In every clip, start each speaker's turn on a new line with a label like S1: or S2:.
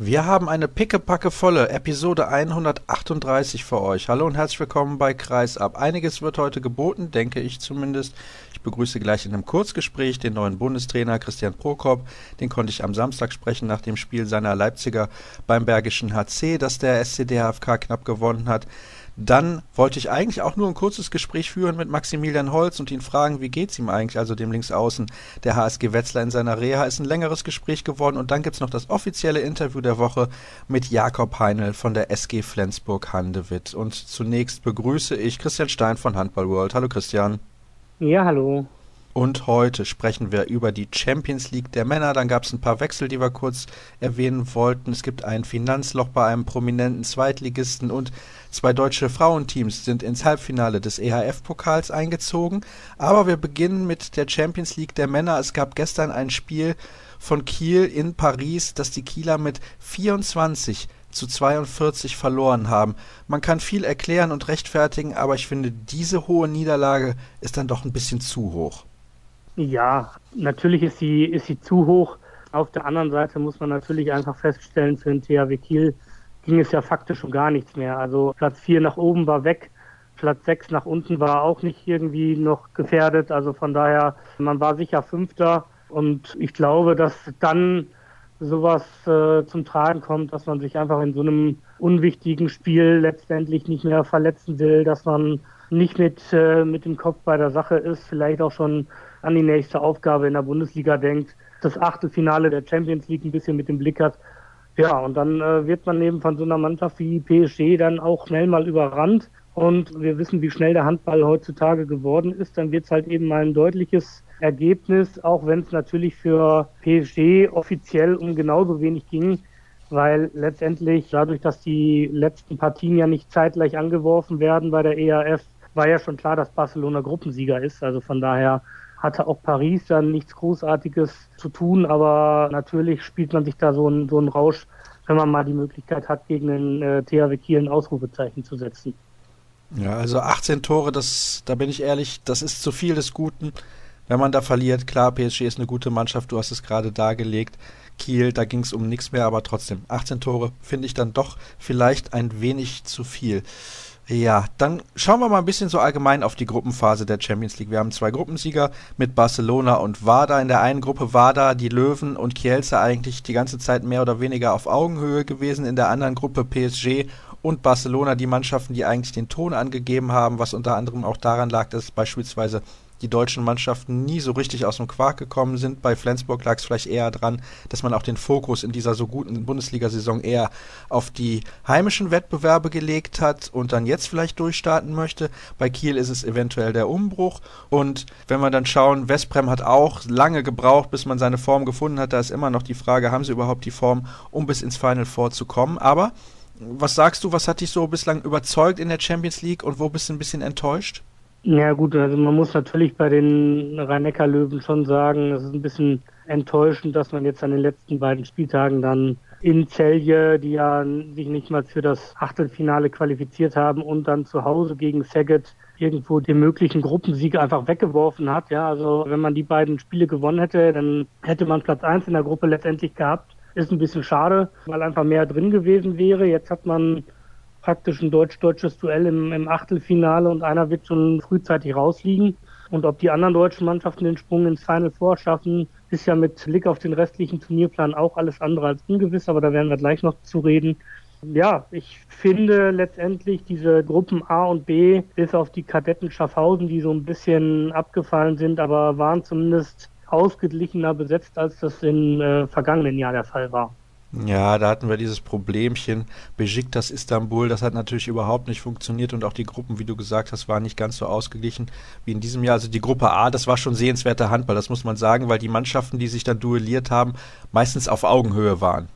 S1: Wir haben eine pickepackevolle Episode 138 für euch. Hallo und herzlich willkommen bei Kreisab. Einiges wird heute geboten, denke ich zumindest. Ich begrüße gleich in einem Kurzgespräch den neuen Bundestrainer Christian Prokop. Den konnte ich am Samstag sprechen nach dem Spiel seiner Leipziger beim Bergischen HC, das der SCDHFK knapp gewonnen hat. Dann wollte ich eigentlich auch nur ein kurzes Gespräch führen mit Maximilian Holz und ihn fragen, wie geht's ihm eigentlich, also dem Linksaußen der HSG Wetzlar in seiner Reha. Ist ein längeres Gespräch geworden und dann gibt's noch das offizielle Interview der Woche mit Jakob Heinl von der SG Flensburg Handewitt. Und zunächst begrüße ich Christian Stein von Handball World. Hallo Christian.
S2: Ja, hallo.
S1: Und heute sprechen wir über die Champions League der Männer. Dann gab es ein paar Wechsel, die wir kurz erwähnen wollten. Es gibt ein Finanzloch bei einem prominenten Zweitligisten und zwei deutsche Frauenteams sind ins Halbfinale des EHF-Pokals eingezogen. Aber wir beginnen mit der Champions League der Männer. Es gab gestern ein Spiel von Kiel in Paris, das die Kieler mit 24 zu 42 verloren haben. Man kann viel erklären und rechtfertigen, aber ich finde, diese hohe Niederlage ist dann doch ein bisschen zu hoch.
S2: Ja, natürlich ist sie, ist sie zu hoch. Auf der anderen Seite muss man natürlich einfach feststellen, für den THW Kiel ging es ja faktisch um gar nichts mehr. Also Platz 4 nach oben war weg, Platz 6 nach unten war auch nicht irgendwie noch gefährdet. Also von daher, man war sicher Fünfter. Und ich glaube, dass dann sowas äh, zum Tragen kommt, dass man sich einfach in so einem unwichtigen Spiel letztendlich nicht mehr verletzen will, dass man nicht mit, äh, mit dem Kopf bei der Sache ist, vielleicht auch schon an die nächste Aufgabe in der Bundesliga denkt, das Achtelfinale der Champions League ein bisschen mit dem Blick hat. Ja, und dann äh, wird man eben von so einer Mannschaft wie PSG dann auch schnell mal überrannt. Und wir wissen, wie schnell der Handball heutzutage geworden ist. Dann wird es halt eben mal ein deutliches Ergebnis, auch wenn es natürlich für PSG offiziell um genauso wenig ging, weil letztendlich dadurch, dass die letzten Partien ja nicht zeitgleich angeworfen werden bei der EAF, war ja schon klar, dass Barcelona Gruppensieger ist. Also von daher hatte auch Paris dann nichts Großartiges zu tun, aber natürlich spielt man sich da so einen so einen Rausch, wenn man mal die Möglichkeit hat, gegen den äh, THW Kiel ein Ausrufezeichen zu setzen.
S1: Ja, also 18 Tore, das, da bin ich ehrlich, das ist zu viel des Guten. Wenn man da verliert, klar, PSG ist eine gute Mannschaft, du hast es gerade dargelegt. Kiel, da ging es um nichts mehr, aber trotzdem, 18 Tore finde ich dann doch vielleicht ein wenig zu viel. Ja, dann schauen wir mal ein bisschen so allgemein auf die Gruppenphase der Champions League. Wir haben zwei Gruppensieger mit Barcelona und Wada. In der einen Gruppe Wada, die Löwen und Kielce eigentlich die ganze Zeit mehr oder weniger auf Augenhöhe gewesen. In der anderen Gruppe PSG und Barcelona, die Mannschaften, die eigentlich den Ton angegeben haben, was unter anderem auch daran lag, dass beispielsweise die deutschen Mannschaften nie so richtig aus dem Quark gekommen sind. Bei Flensburg lag es vielleicht eher dran, dass man auch den Fokus in dieser so guten Bundesliga-Saison eher auf die heimischen Wettbewerbe gelegt hat und dann jetzt vielleicht durchstarten möchte. Bei Kiel ist es eventuell der Umbruch. Und wenn wir dann schauen, Westbrem hat auch lange gebraucht, bis man seine Form gefunden hat. Da ist immer noch die Frage, haben sie überhaupt die Form, um bis ins Final Four zu kommen? Aber was sagst du, was hat dich so bislang überzeugt in der Champions League und wo bist du ein bisschen enttäuscht?
S2: Ja gut, also man muss natürlich bei den Rhein-Neckar-Löwen schon sagen, es ist ein bisschen enttäuschend, dass man jetzt an den letzten beiden Spieltagen dann in Celje, die ja sich nicht mal für das Achtelfinale qualifiziert haben und dann zu Hause gegen Saget irgendwo den möglichen Gruppensieg einfach weggeworfen hat. Ja, also wenn man die beiden Spiele gewonnen hätte, dann hätte man Platz eins in der Gruppe letztendlich gehabt. Ist ein bisschen schade, weil einfach mehr drin gewesen wäre. Jetzt hat man praktisch ein deutsch-deutsches Duell im, im Achtelfinale und einer wird schon frühzeitig rausliegen. Und ob die anderen deutschen Mannschaften den Sprung ins Final Four schaffen, ist ja mit Blick auf den restlichen Turnierplan auch alles andere als ungewiss, aber da werden wir gleich noch zu reden. Ja, ich finde letztendlich diese Gruppen A und B, bis auf die Kadetten Schaffhausen, die so ein bisschen abgefallen sind, aber waren zumindest ausgeglichener besetzt, als das im äh, vergangenen Jahr der Fall war.
S1: Ja, da hatten wir dieses Problemchen. Besiktas Istanbul, das hat natürlich überhaupt nicht funktioniert und auch die Gruppen, wie du gesagt hast, waren nicht ganz so ausgeglichen wie in diesem Jahr. Also die Gruppe A, das war schon sehenswerter Handball, das muss man sagen, weil die Mannschaften, die sich dann duelliert haben, meistens auf Augenhöhe waren.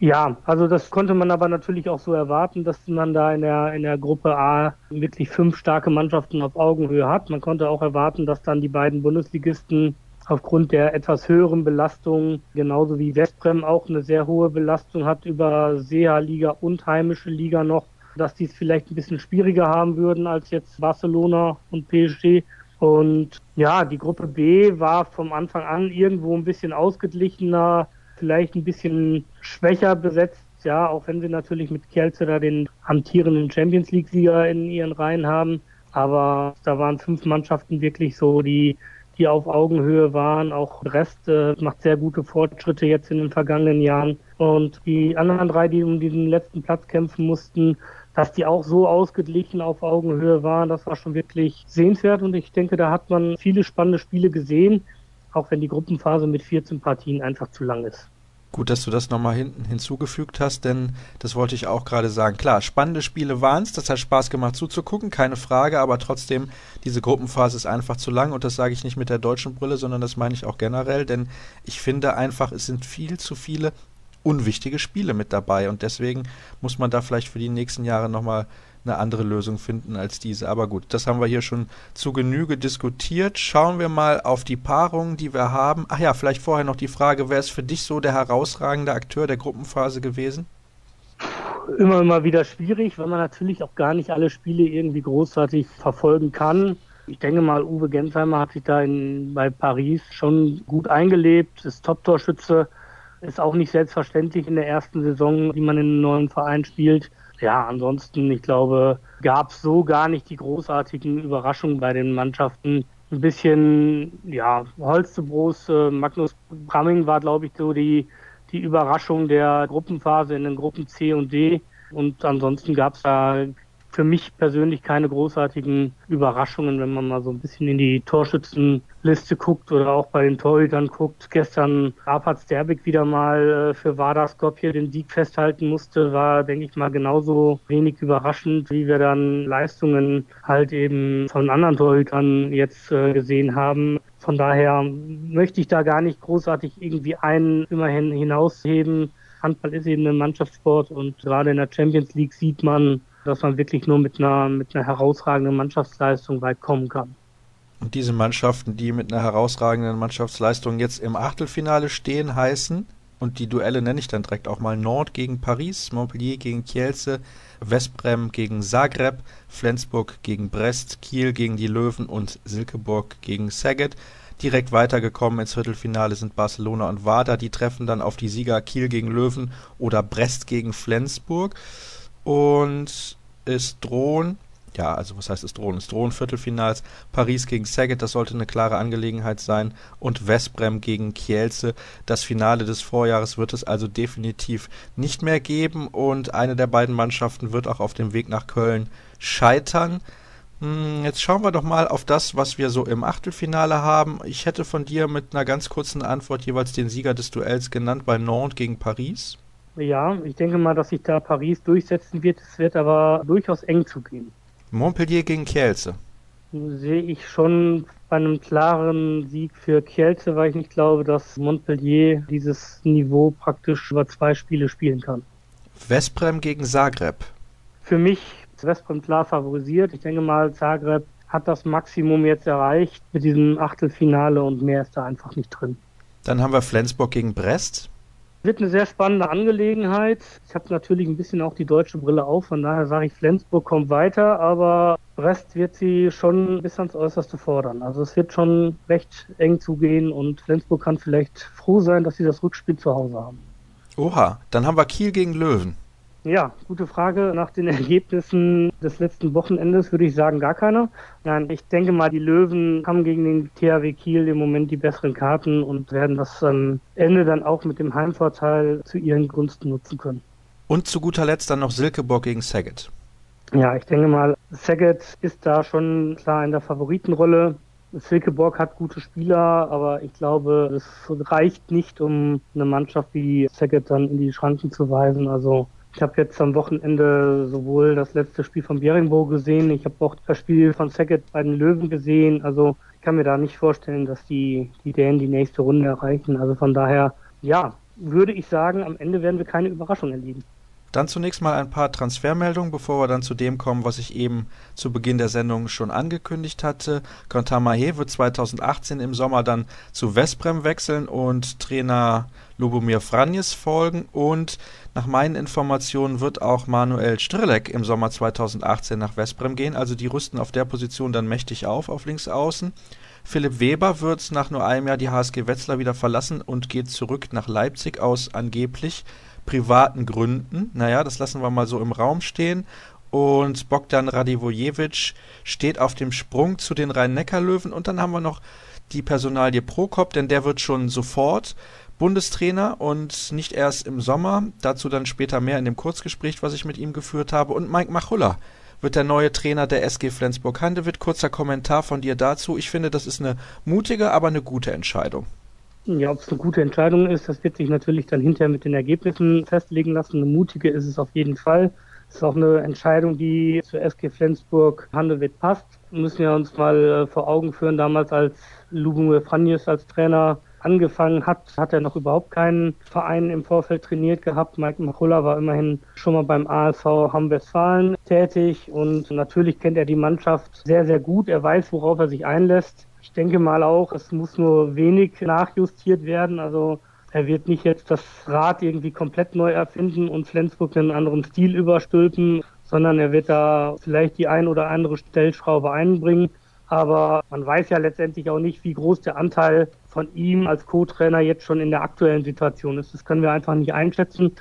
S2: Ja, also das konnte man aber natürlich auch so erwarten, dass man da in der, in der Gruppe A wirklich fünf starke Mannschaften auf Augenhöhe hat. Man konnte auch erwarten, dass dann die beiden Bundesligisten aufgrund der etwas höheren Belastung, genauso wie Westbrem auch eine sehr hohe Belastung hat über SEA-Liga und heimische Liga noch, dass die es vielleicht ein bisschen schwieriger haben würden als jetzt Barcelona und PSG. Und ja, die Gruppe B war vom Anfang an irgendwo ein bisschen ausgeglichener. vielleicht ein bisschen schwächer besetzt, ja, auch wenn sie natürlich mit Kielce da den amtierenden Champions League-Sieger in ihren Reihen haben. Aber da waren fünf Mannschaften wirklich so, die, die auf Augenhöhe waren. Auch Brest äh, macht sehr gute Fortschritte jetzt in den vergangenen Jahren. Und die anderen drei, die um diesen letzten Platz kämpfen mussten, dass die auch so ausgeglichen auf Augenhöhe waren, das war schon wirklich sehenswert. Und ich denke, da hat man viele spannende Spiele gesehen, auch wenn die Gruppenphase mit 14 Partien einfach zu lang ist.
S1: Gut, dass du das nochmal hinten hinzugefügt hast, denn das wollte ich auch gerade sagen. Klar, spannende Spiele waren es, das hat Spaß gemacht zuzugucken, keine Frage, aber trotzdem, diese Gruppenphase ist einfach zu lang und das sage ich nicht mit der deutschen Brille, sondern das meine ich auch generell, denn ich finde einfach, es sind viel zu viele unwichtige Spiele mit dabei und deswegen muss man da vielleicht für die nächsten Jahre nochmal eine andere Lösung finden als diese. Aber gut, das haben wir hier schon zu Genüge diskutiert. Schauen wir mal auf die Paarungen, die wir haben. Ach ja, vielleicht vorher noch die Frage, wer ist für dich so der herausragende Akteur der Gruppenphase gewesen?
S2: Immer, immer wieder schwierig, weil man natürlich auch gar nicht alle Spiele irgendwie großartig verfolgen kann. Ich denke mal, Uwe Gensheimer hat sich da in, bei Paris schon gut eingelebt, ist Top-Torschütze, ist auch nicht selbstverständlich in der ersten Saison, die man in einem neuen Verein spielt ja, ansonsten, ich glaube, gab es so gar nicht die großartigen Überraschungen bei den Mannschaften. Ein bisschen, ja, Holstebros, äh, Magnus Bramming war, glaube ich, so die, die Überraschung der Gruppenphase in den Gruppen C und D. Und ansonsten gab es da für mich persönlich keine großartigen Überraschungen, wenn man mal so ein bisschen in die Torschützenliste guckt oder auch bei den Torhütern guckt. Gestern Rapat Sterbik wieder mal äh, für Vardar Skopje den Sieg festhalten musste, war, denke ich mal, genauso wenig überraschend, wie wir dann Leistungen halt eben von anderen Torhütern jetzt äh, gesehen haben. Von daher möchte ich da gar nicht großartig irgendwie einen immerhin hinausheben. Handball ist eben ein Mannschaftssport und gerade in der Champions League sieht man, dass man wirklich nur mit einer, mit einer herausragenden Mannschaftsleistung weit kommen kann.
S1: Und diese Mannschaften, die mit einer herausragenden Mannschaftsleistung jetzt im Achtelfinale stehen, heißen, und die Duelle nenne ich dann direkt auch mal Nord gegen Paris, Montpellier gegen Kielce, Westbrem gegen Zagreb, Flensburg gegen Brest, Kiel gegen die Löwen und Silkeborg gegen Saget. Direkt weitergekommen ins Viertelfinale sind Barcelona und Wada. Die treffen dann auf die Sieger Kiel gegen Löwen oder Brest gegen Flensburg. Und es drohen, ja, also was heißt es drohen? Es drohen Viertelfinals Paris gegen Saget, das sollte eine klare Angelegenheit sein, und Westbrem gegen Kielce. Das Finale des Vorjahres wird es also definitiv nicht mehr geben und eine der beiden Mannschaften wird auch auf dem Weg nach Köln scheitern. Hm, jetzt schauen wir doch mal auf das, was wir so im Achtelfinale haben. Ich hätte von dir mit einer ganz kurzen Antwort jeweils den Sieger des Duells genannt bei Nantes gegen Paris.
S2: Ja, ich denke mal, dass sich da Paris durchsetzen wird. Es wird aber durchaus eng zugehen.
S1: Montpellier gegen Kielce.
S2: Sehe ich schon bei einem klaren Sieg für Kielce, weil ich nicht glaube, dass Montpellier dieses Niveau praktisch über zwei Spiele spielen kann.
S1: Vesprem gegen Zagreb.
S2: Für mich ist Vesprem klar favorisiert. Ich denke mal, Zagreb hat das Maximum jetzt erreicht mit diesem Achtelfinale und mehr ist da einfach nicht drin.
S1: Dann haben wir Flensburg gegen Brest.
S2: Wird eine sehr spannende Angelegenheit. Ich habe natürlich ein bisschen auch die deutsche Brille auf, von daher sage ich, Flensburg kommt weiter, aber Brest wird sie schon bis ans Äußerste fordern. Also es wird schon recht eng zugehen und Flensburg kann vielleicht froh sein, dass sie das Rückspiel zu Hause haben.
S1: Oha, dann haben wir Kiel gegen Löwen.
S2: Ja, gute Frage. Nach den Ergebnissen des letzten Wochenendes würde ich sagen, gar keiner. Nein, ich denke mal, die Löwen haben gegen den THW Kiel im Moment die besseren Karten und werden das am Ende dann auch mit dem Heimvorteil zu ihren Gunsten nutzen können.
S1: Und zu guter Letzt dann noch Silkeborg gegen Saget.
S2: Ja, ich denke mal, Saget ist da schon klar in der Favoritenrolle. Silkeborg hat gute Spieler, aber ich glaube, es reicht nicht, um eine Mannschaft wie Saget dann in die Schranken zu weisen. Also ich habe jetzt am Wochenende sowohl das letzte Spiel von Beringbo gesehen, ich habe auch das Spiel von Sackett bei den Löwen gesehen. Also ich kann mir da nicht vorstellen, dass die, die Dänen die nächste Runde erreichen. Also von daher, ja, würde ich sagen, am Ende werden wir keine Überraschung erleben.
S1: Dann zunächst mal ein paar Transfermeldungen, bevor wir dann zu dem kommen, was ich eben zu Beginn der Sendung schon angekündigt hatte. Quentin Mahé wird 2018 im Sommer dann zu Vesprem wechseln und Trainer Lubomir Franjes folgen und nach meinen Informationen wird auch Manuel Strilek im Sommer 2018 nach Vesprem gehen, also die rüsten auf der Position dann mächtig auf, auf links außen. Philipp Weber wird nach nur einem Jahr die HSG Wetzlar wieder verlassen und geht zurück nach Leipzig aus angeblich privaten Gründen. Naja, das lassen wir mal so im Raum stehen. Und Bogdan Radivojevic steht auf dem Sprung zu den Rhein-Neckar-Löwen. Und dann haben wir noch die Personalie Prokop, denn der wird schon sofort Bundestrainer und nicht erst im Sommer. Dazu dann später mehr in dem Kurzgespräch, was ich mit ihm geführt habe. Und Mike Machulla wird der neue Trainer der SG Flensburg-Handewitt. Kurzer Kommentar von dir dazu. Ich finde, das ist eine mutige, aber eine gute Entscheidung.
S2: Ja, ob es eine gute Entscheidung ist, das wird sich natürlich dann hinterher mit den Ergebnissen festlegen lassen. Eine mutige ist es auf jeden Fall. Es ist auch eine Entscheidung, die zur SG Flensburg-Handewitt passt. Müssen wir uns mal äh, vor Augen führen, damals als Lubomir Franjes als Trainer angefangen hat, hat er noch überhaupt keinen Verein im Vorfeld trainiert gehabt. Mike Machulla war immerhin schon mal beim ASV Hamm-Westfalen tätig und natürlich kennt er die Mannschaft sehr, sehr gut. Er weiß, worauf er sich einlässt. Ich denke mal auch, es muss nur wenig nachjustiert werden. Also er wird nicht jetzt das Rad irgendwie komplett neu erfinden und Flensburg einen anderen Stil überstülpen, sondern er wird da vielleicht die ein oder andere Stellschraube einbringen. Aber man weiß ja letztendlich auch nicht, wie groß der Anteil von ihm als Co-Trainer jetzt schon in der aktuellen Situation ist. Das können wir einfach nicht einschätzen.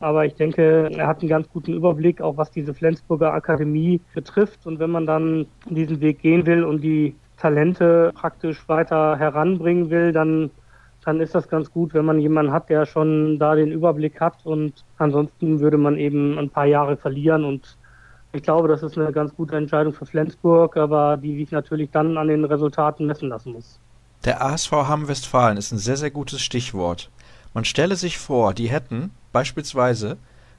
S2: Aber ich denke, er hat einen ganz guten Überblick, auch was diese Flensburger Akademie betrifft. Und wenn man dann diesen Weg gehen will und die Talente praktisch weiter heranbringen will, dann, dann ist das ganz gut, wenn man jemanden hat, der schon da den Überblick hat. Und ansonsten würde man eben ein paar Jahre verlieren und ich glaube, das ist eine ganz gute Entscheidung für Flensburg, aber die sich natürlich dann an den Resultaten messen lassen muss.
S1: Der ASV Hamm-Westfalen ist ein sehr, sehr gutes Stichwort. Man stelle sich vor, die hätten beispielsweise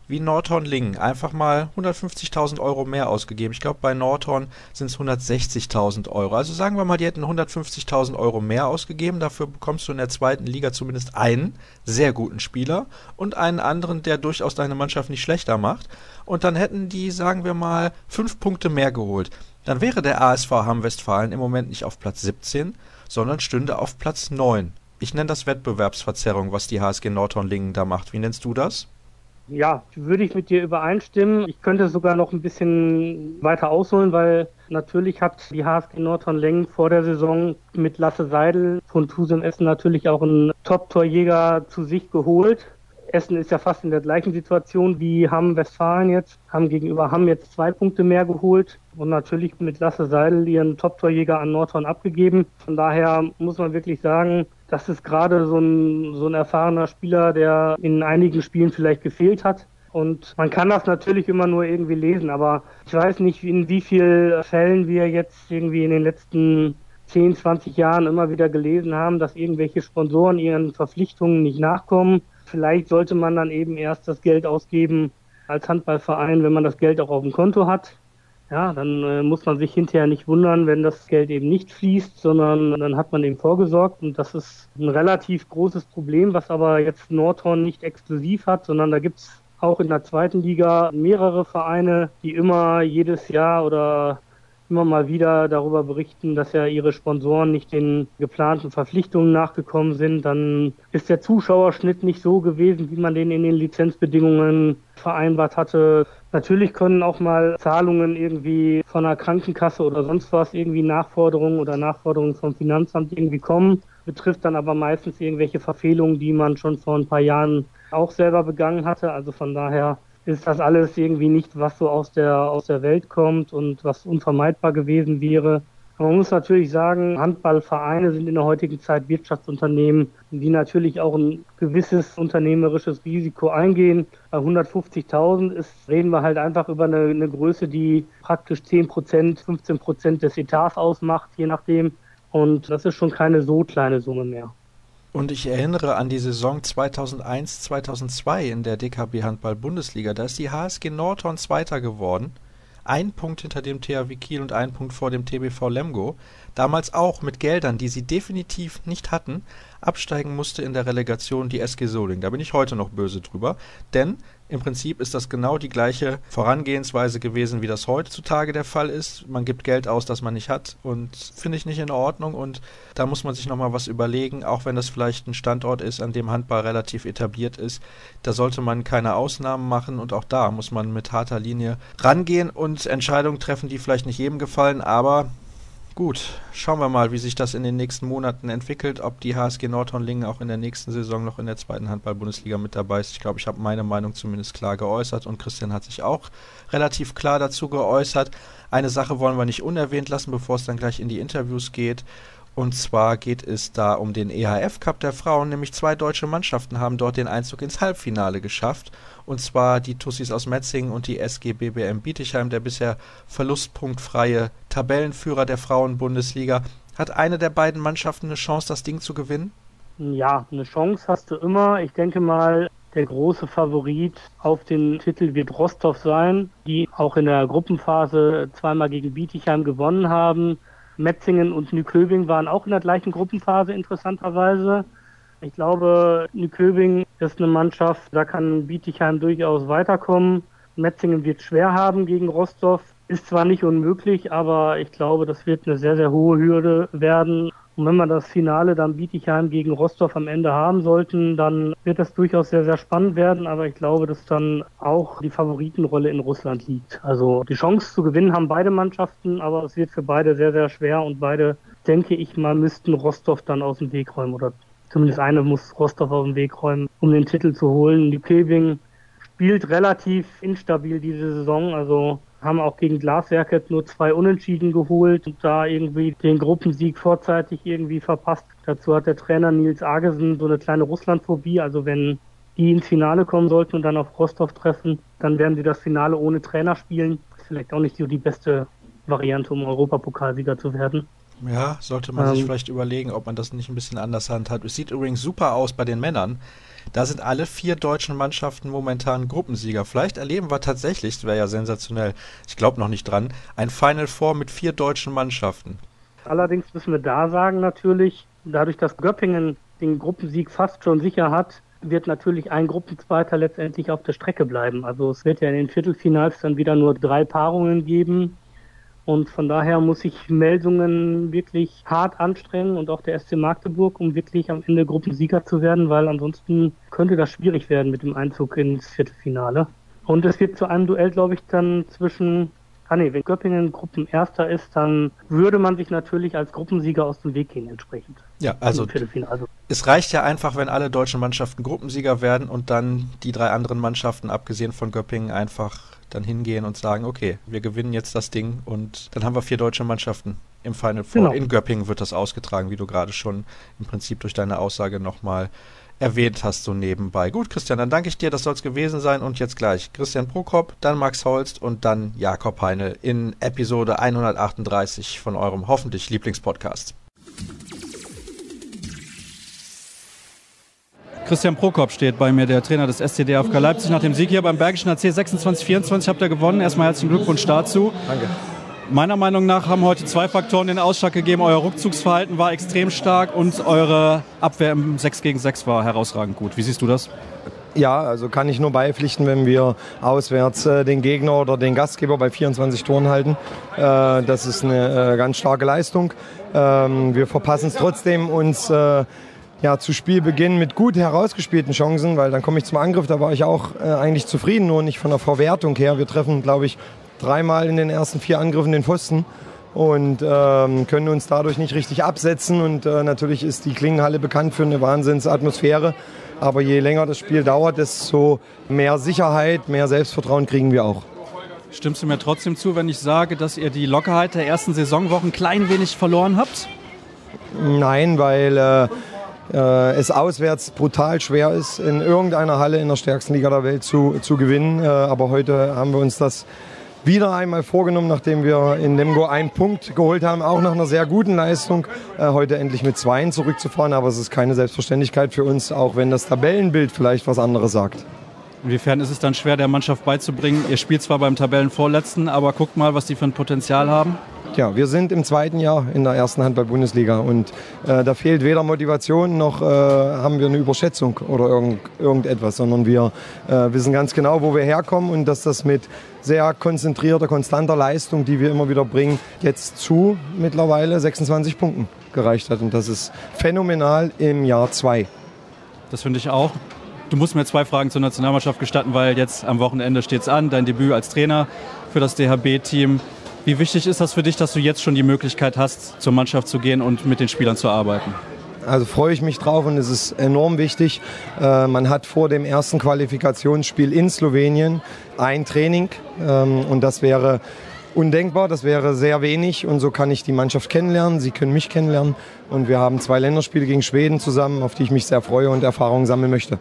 S1: wie Nordhorn-Lingen einfach mal 150.000 Euro mehr ausgegeben. Ich glaube, bei Nordhorn sind es 160.000 Euro. Also sagen wir mal, die hätten 150.000 Euro mehr ausgegeben. Dafür bekommst du in der zweiten Liga zumindest einen sehr guten Spieler und einen anderen, der durchaus deine Mannschaft nicht schlechter macht. Und dann hätten die, sagen wir mal, fünf Punkte mehr geholt. Dann wäre der ASV Hamm-Westfalen im Moment nicht auf Platz 17, sondern stünde auf Platz 9. Ich nenne das Wettbewerbsverzerrung, was die HSG Nordhorn-Lingen da macht. Wie nennst du das?
S2: Ja, würde ich mit dir übereinstimmen. Ich könnte sogar noch ein bisschen weiter ausholen, weil natürlich hat die HSG Nordhorn-Lengen vor der Saison mit Lasse Seidel von Tusem Essen natürlich auch einen Top-Torjäger zu sich geholt. Essen ist ja fast in der gleichen Situation wie Hamm Westfalen jetzt, haben gegenüber Hamm jetzt zwei Punkte mehr geholt und natürlich mit Lasse Seidel ihren Top-Torjäger an Nordhorn abgegeben. Von daher muss man wirklich sagen, das ist gerade so ein, so ein erfahrener Spieler, der in einigen Spielen vielleicht gefehlt hat. Und man kann das natürlich immer nur irgendwie lesen, aber ich weiß nicht, in wie vielen Fällen wir jetzt irgendwie in den letzten 10, 20 Jahren immer wieder gelesen haben, dass irgendwelche Sponsoren ihren Verpflichtungen nicht nachkommen. Vielleicht sollte man dann eben erst das Geld ausgeben als Handballverein, wenn man das Geld auch auf dem Konto hat. Ja, dann äh, muss man sich hinterher nicht wundern, wenn das Geld eben nicht fließt, sondern dann hat man eben vorgesorgt. Und das ist ein relativ großes Problem, was aber jetzt Nordhorn nicht exklusiv hat, sondern da gibt's auch in der zweiten Liga mehrere Vereine, die immer jedes Jahr oder immer mal wieder darüber berichten, dass ja ihre Sponsoren nicht den geplanten Verpflichtungen nachgekommen sind, dann ist der Zuschauerschnitt nicht so gewesen, wie man den in den Lizenzbedingungen vereinbart hatte. Natürlich können auch mal Zahlungen irgendwie von einer Krankenkasse oder sonst was irgendwie Nachforderungen oder Nachforderungen vom Finanzamt irgendwie kommen, betrifft dann aber meistens irgendwelche Verfehlungen, die man schon vor ein paar Jahren auch selber begangen hatte. Also von daher ist das alles irgendwie nicht, was so aus der, aus der Welt kommt und was unvermeidbar gewesen wäre. Aber man muss natürlich sagen, Handballvereine sind in der heutigen Zeit Wirtschaftsunternehmen, die natürlich auch ein gewisses unternehmerisches Risiko eingehen. Bei 150.000 reden wir halt einfach über eine, eine Größe, die praktisch 10 Prozent, 15 Prozent des Etats ausmacht, je nachdem. Und das ist schon keine so kleine Summe mehr.
S1: Und ich erinnere an die Saison 2001-2002 in der DKB Handball Bundesliga. Da ist die HSG Nordhorn Zweiter geworden. Ein Punkt hinter dem THW Kiel und ein Punkt vor dem TBV Lemgo. Damals auch mit Geldern, die sie definitiv nicht hatten. Absteigen musste in der Relegation die SG Soling. Da bin ich heute noch böse drüber. Denn im Prinzip ist das genau die gleiche Vorangehensweise gewesen, wie das heutzutage der Fall ist. Man gibt Geld aus, das man nicht hat und finde ich nicht in Ordnung und da muss man sich nochmal was überlegen, auch wenn das vielleicht ein Standort ist, an dem Handball relativ etabliert ist. Da sollte man keine Ausnahmen machen und auch da muss man mit harter Linie rangehen und Entscheidungen treffen, die vielleicht nicht jedem gefallen, aber Gut, schauen wir mal, wie sich das in den nächsten Monaten entwickelt, ob die HSG Nordhornlingen auch in der nächsten Saison noch in der zweiten Handball-Bundesliga mit dabei ist. Ich glaube, ich habe meine Meinung zumindest klar geäußert und Christian hat sich auch relativ klar dazu geäußert. Eine Sache wollen wir nicht unerwähnt lassen, bevor es dann gleich in die Interviews geht. Und zwar geht es da um den EHF Cup der Frauen, nämlich zwei deutsche Mannschaften haben dort den Einzug ins Halbfinale geschafft. Und zwar die Tussis aus Metzingen und die SG BBM Bietigheim, der bisher verlustpunktfreie Tabellenführer der Frauenbundesliga. Hat eine der beiden Mannschaften eine Chance, das Ding zu gewinnen?
S2: Ja, eine Chance hast du immer. Ich denke mal, der große Favorit auf den Titel wird Rostov sein, die auch in der Gruppenphase zweimal gegen Bietigheim gewonnen haben. Metzingen und Nyköbing waren auch in der gleichen Gruppenphase interessanterweise. Ich glaube, Nyköbing ist eine Mannschaft, da kann Bietigheim durchaus weiterkommen. Metzingen wird schwer haben gegen Rostov. Ist zwar nicht unmöglich, aber ich glaube, das wird eine sehr, sehr hohe Hürde werden. Und wenn wir das Finale dann Bietigheim gegen Rostov am Ende haben sollten, dann wird das durchaus sehr, sehr spannend werden. Aber ich glaube, dass dann auch die Favoritenrolle in Russland liegt. Also die Chance zu gewinnen haben beide Mannschaften, aber es wird für beide sehr, sehr schwer und beide, denke ich mal, müssten Rostov dann aus dem Weg räumen oder zumindest eine muss Rostov aus dem Weg räumen, um den Titel zu holen. Die Keving spielt relativ instabil diese Saison, also haben auch gegen Glaswerke nur zwei Unentschieden geholt und da irgendwie den Gruppensieg vorzeitig irgendwie verpasst. Dazu hat der Trainer Nils Agesen so eine kleine Russlandphobie. Also wenn die ins Finale kommen sollten und dann auf Rostov treffen, dann werden sie das Finale ohne Trainer spielen. Ist vielleicht auch nicht so die beste Variante, um Europapokalsieger zu werden.
S1: Ja, sollte man ähm, sich vielleicht überlegen, ob man das nicht ein bisschen anders handhabt. Es sieht übrigens super aus bei den Männern. Da sind alle vier deutschen Mannschaften momentan Gruppensieger. Vielleicht erleben wir tatsächlich, das wäre ja sensationell, ich glaube noch nicht dran, ein Final Four mit vier deutschen Mannschaften.
S2: Allerdings müssen wir da sagen natürlich, dadurch, dass Göppingen den Gruppensieg fast schon sicher hat, wird natürlich ein Gruppenzweiter letztendlich auf der Strecke bleiben. Also es wird ja in den Viertelfinals dann wieder nur drei Paarungen geben und von daher muss ich Meldungen wirklich hart anstrengen und auch der SC Magdeburg, um wirklich am Ende Gruppensieger zu werden, weil ansonsten könnte das schwierig werden mit dem Einzug ins Viertelfinale. Und es wird zu einem Duell, glaube ich, dann zwischen Ah nee, wenn Göppingen Gruppenerster ist, dann würde man sich natürlich als Gruppensieger aus dem Weg gehen entsprechend.
S1: Ja, also, also es reicht ja einfach, wenn alle deutschen Mannschaften Gruppensieger werden und dann die drei anderen Mannschaften, abgesehen von Göppingen, einfach dann hingehen und sagen, okay, wir gewinnen jetzt das Ding und dann haben wir vier deutsche Mannschaften im Final Four. Genau. In Göppingen wird das ausgetragen, wie du gerade schon im Prinzip durch deine Aussage nochmal erwähnt hast, so nebenbei. Gut, Christian, dann danke ich dir, das soll es gewesen sein und jetzt gleich Christian Prokop, dann Max Holst und dann Jakob Heine in Episode 138 von eurem hoffentlich Lieblingspodcast.
S3: Christian Prokop steht bei mir, der Trainer des SCDFK Leipzig nach dem Sieg hier beim Bergischen AC 26-24 habt ihr gewonnen. Erstmal herzlichen Glückwunsch dazu.
S1: Danke.
S3: Meiner Meinung nach haben heute zwei Faktoren den Ausschlag gegeben. Euer Rückzugsverhalten war extrem stark und eure Abwehr im 6 gegen 6 war herausragend gut. Wie siehst du das?
S4: Ja, also kann ich nur beipflichten, wenn wir auswärts äh, den Gegner oder den Gastgeber bei 24 Toren halten. Äh, das ist eine äh, ganz starke Leistung. Ähm, wir verpassen es trotzdem, uns äh, ja, zu Spielbeginn mit gut herausgespielten Chancen, weil dann komme ich zum Angriff, da war ich auch äh, eigentlich zufrieden, nur nicht von der Verwertung her. Wir treffen, glaube ich, dreimal in den ersten vier Angriffen den Pfosten und ähm, können uns dadurch nicht richtig absetzen. Und äh, natürlich ist die Klingenhalle bekannt für eine Wahnsinnsatmosphäre. Aber je länger das Spiel dauert, desto mehr Sicherheit, mehr Selbstvertrauen kriegen wir auch.
S3: Stimmst du mir trotzdem zu, wenn ich sage, dass ihr die Lockerheit der ersten Saisonwochen ein klein wenig verloren habt?
S4: Nein, weil äh, äh, es auswärts brutal schwer ist, in irgendeiner Halle in der stärksten Liga der Welt zu, zu gewinnen. Äh, aber heute haben wir uns das wieder einmal vorgenommen, nachdem wir in Lemgo einen Punkt geholt haben, auch nach einer sehr guten Leistung, äh, heute endlich mit Zweien zurückzufahren. Aber es ist keine Selbstverständlichkeit für uns, auch wenn das Tabellenbild vielleicht was anderes sagt.
S3: Inwiefern ist es dann schwer, der Mannschaft beizubringen, ihr spielt zwar beim Tabellenvorletzten, aber guckt mal, was die für ein Potenzial haben?
S4: Ja, wir sind im zweiten Jahr in der ersten Handball-Bundesliga und äh, da fehlt weder Motivation noch äh, haben wir eine Überschätzung oder irgend, irgendetwas, sondern wir äh, wissen ganz genau, wo wir herkommen und dass das mit sehr konzentrierter, konstanter Leistung, die wir immer wieder bringen, jetzt zu mittlerweile 26 Punkten gereicht hat. Und das ist phänomenal im Jahr zwei.
S3: Das finde ich auch. Du musst mir zwei Fragen zur Nationalmannschaft gestatten, weil jetzt am Wochenende steht es an, dein Debüt als Trainer für das DHB-Team. Wie wichtig ist das für dich, dass du jetzt schon die Möglichkeit hast, zur Mannschaft zu gehen und mit den Spielern zu arbeiten?
S4: Also freue ich mich drauf und es ist enorm wichtig. Äh, man hat vor dem ersten Qualifikationsspiel in Slowenien ein Training ähm, und das wäre undenkbar, das wäre sehr wenig und so kann ich die Mannschaft kennenlernen, sie können mich kennenlernen und wir haben zwei Länderspiele gegen Schweden zusammen, auf die ich mich sehr freue und Erfahrungen sammeln möchte.